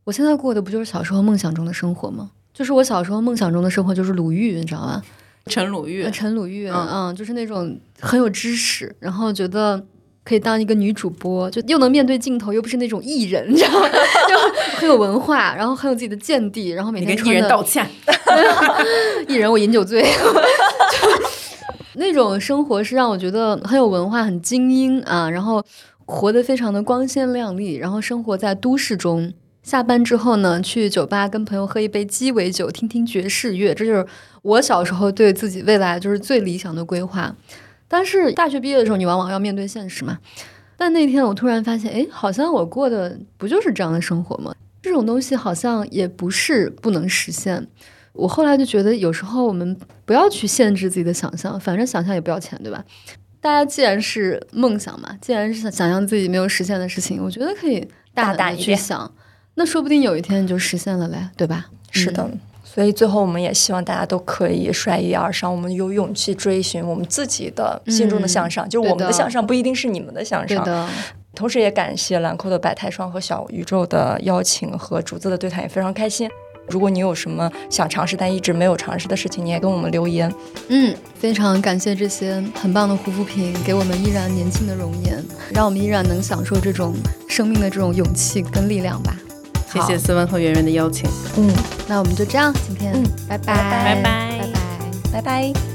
我现在过的不就是小时候梦想中的生活吗？就是我小时候梦想中的生活就是鲁豫，你知道吗？陈鲁豫呃，陈鲁豫，嗯嗯，就是那种很有知识，然后觉得可以当一个女主播，就又能面对镜头，又不是那种艺人，你知道吗？就很有文化，然后很有自己的见地，然后每天跟艺人道歉。艺人我饮酒醉，就 那种生活是让我觉得很有文化、很精英啊，然后活得非常的光鲜亮丽，然后生活在都市中。下班之后呢，去酒吧跟朋友喝一杯鸡尾酒，听听爵士乐，这就是我小时候对自己未来就是最理想的规划。但是大学毕业的时候，你往往要面对现实嘛。但那天我突然发现，哎，好像我过的不就是这样的生活吗？这种东西好像也不是不能实现。我后来就觉得，有时候我们不要去限制自己的想象，反正想象也不要钱，对吧？大家既然是梦想嘛，既然是想想象自己没有实现的事情，我觉得可以大胆去想，那说不定有一天你就实现了嘞，对吧？是的。所以最后，我们也希望大家都可以率意而上，我们有勇气追寻我们自己的心中的向上。就我们的的向上不一定是你们的向上。对的，同时也感谢兰蔻的百态霜和小宇宙的邀请和竹子的对谈，也非常开心。如果你有什么想尝试但一直没有尝试的事情，你也跟我们留言。嗯，非常感谢这些很棒的护肤品，给我们依然年轻的容颜，让我们依然能享受这种生命的这种勇气跟力量吧。谢谢思文和圆圆的邀请，嗯，那我们就这样，今天，嗯拜拜，拜拜拜拜拜。拜拜。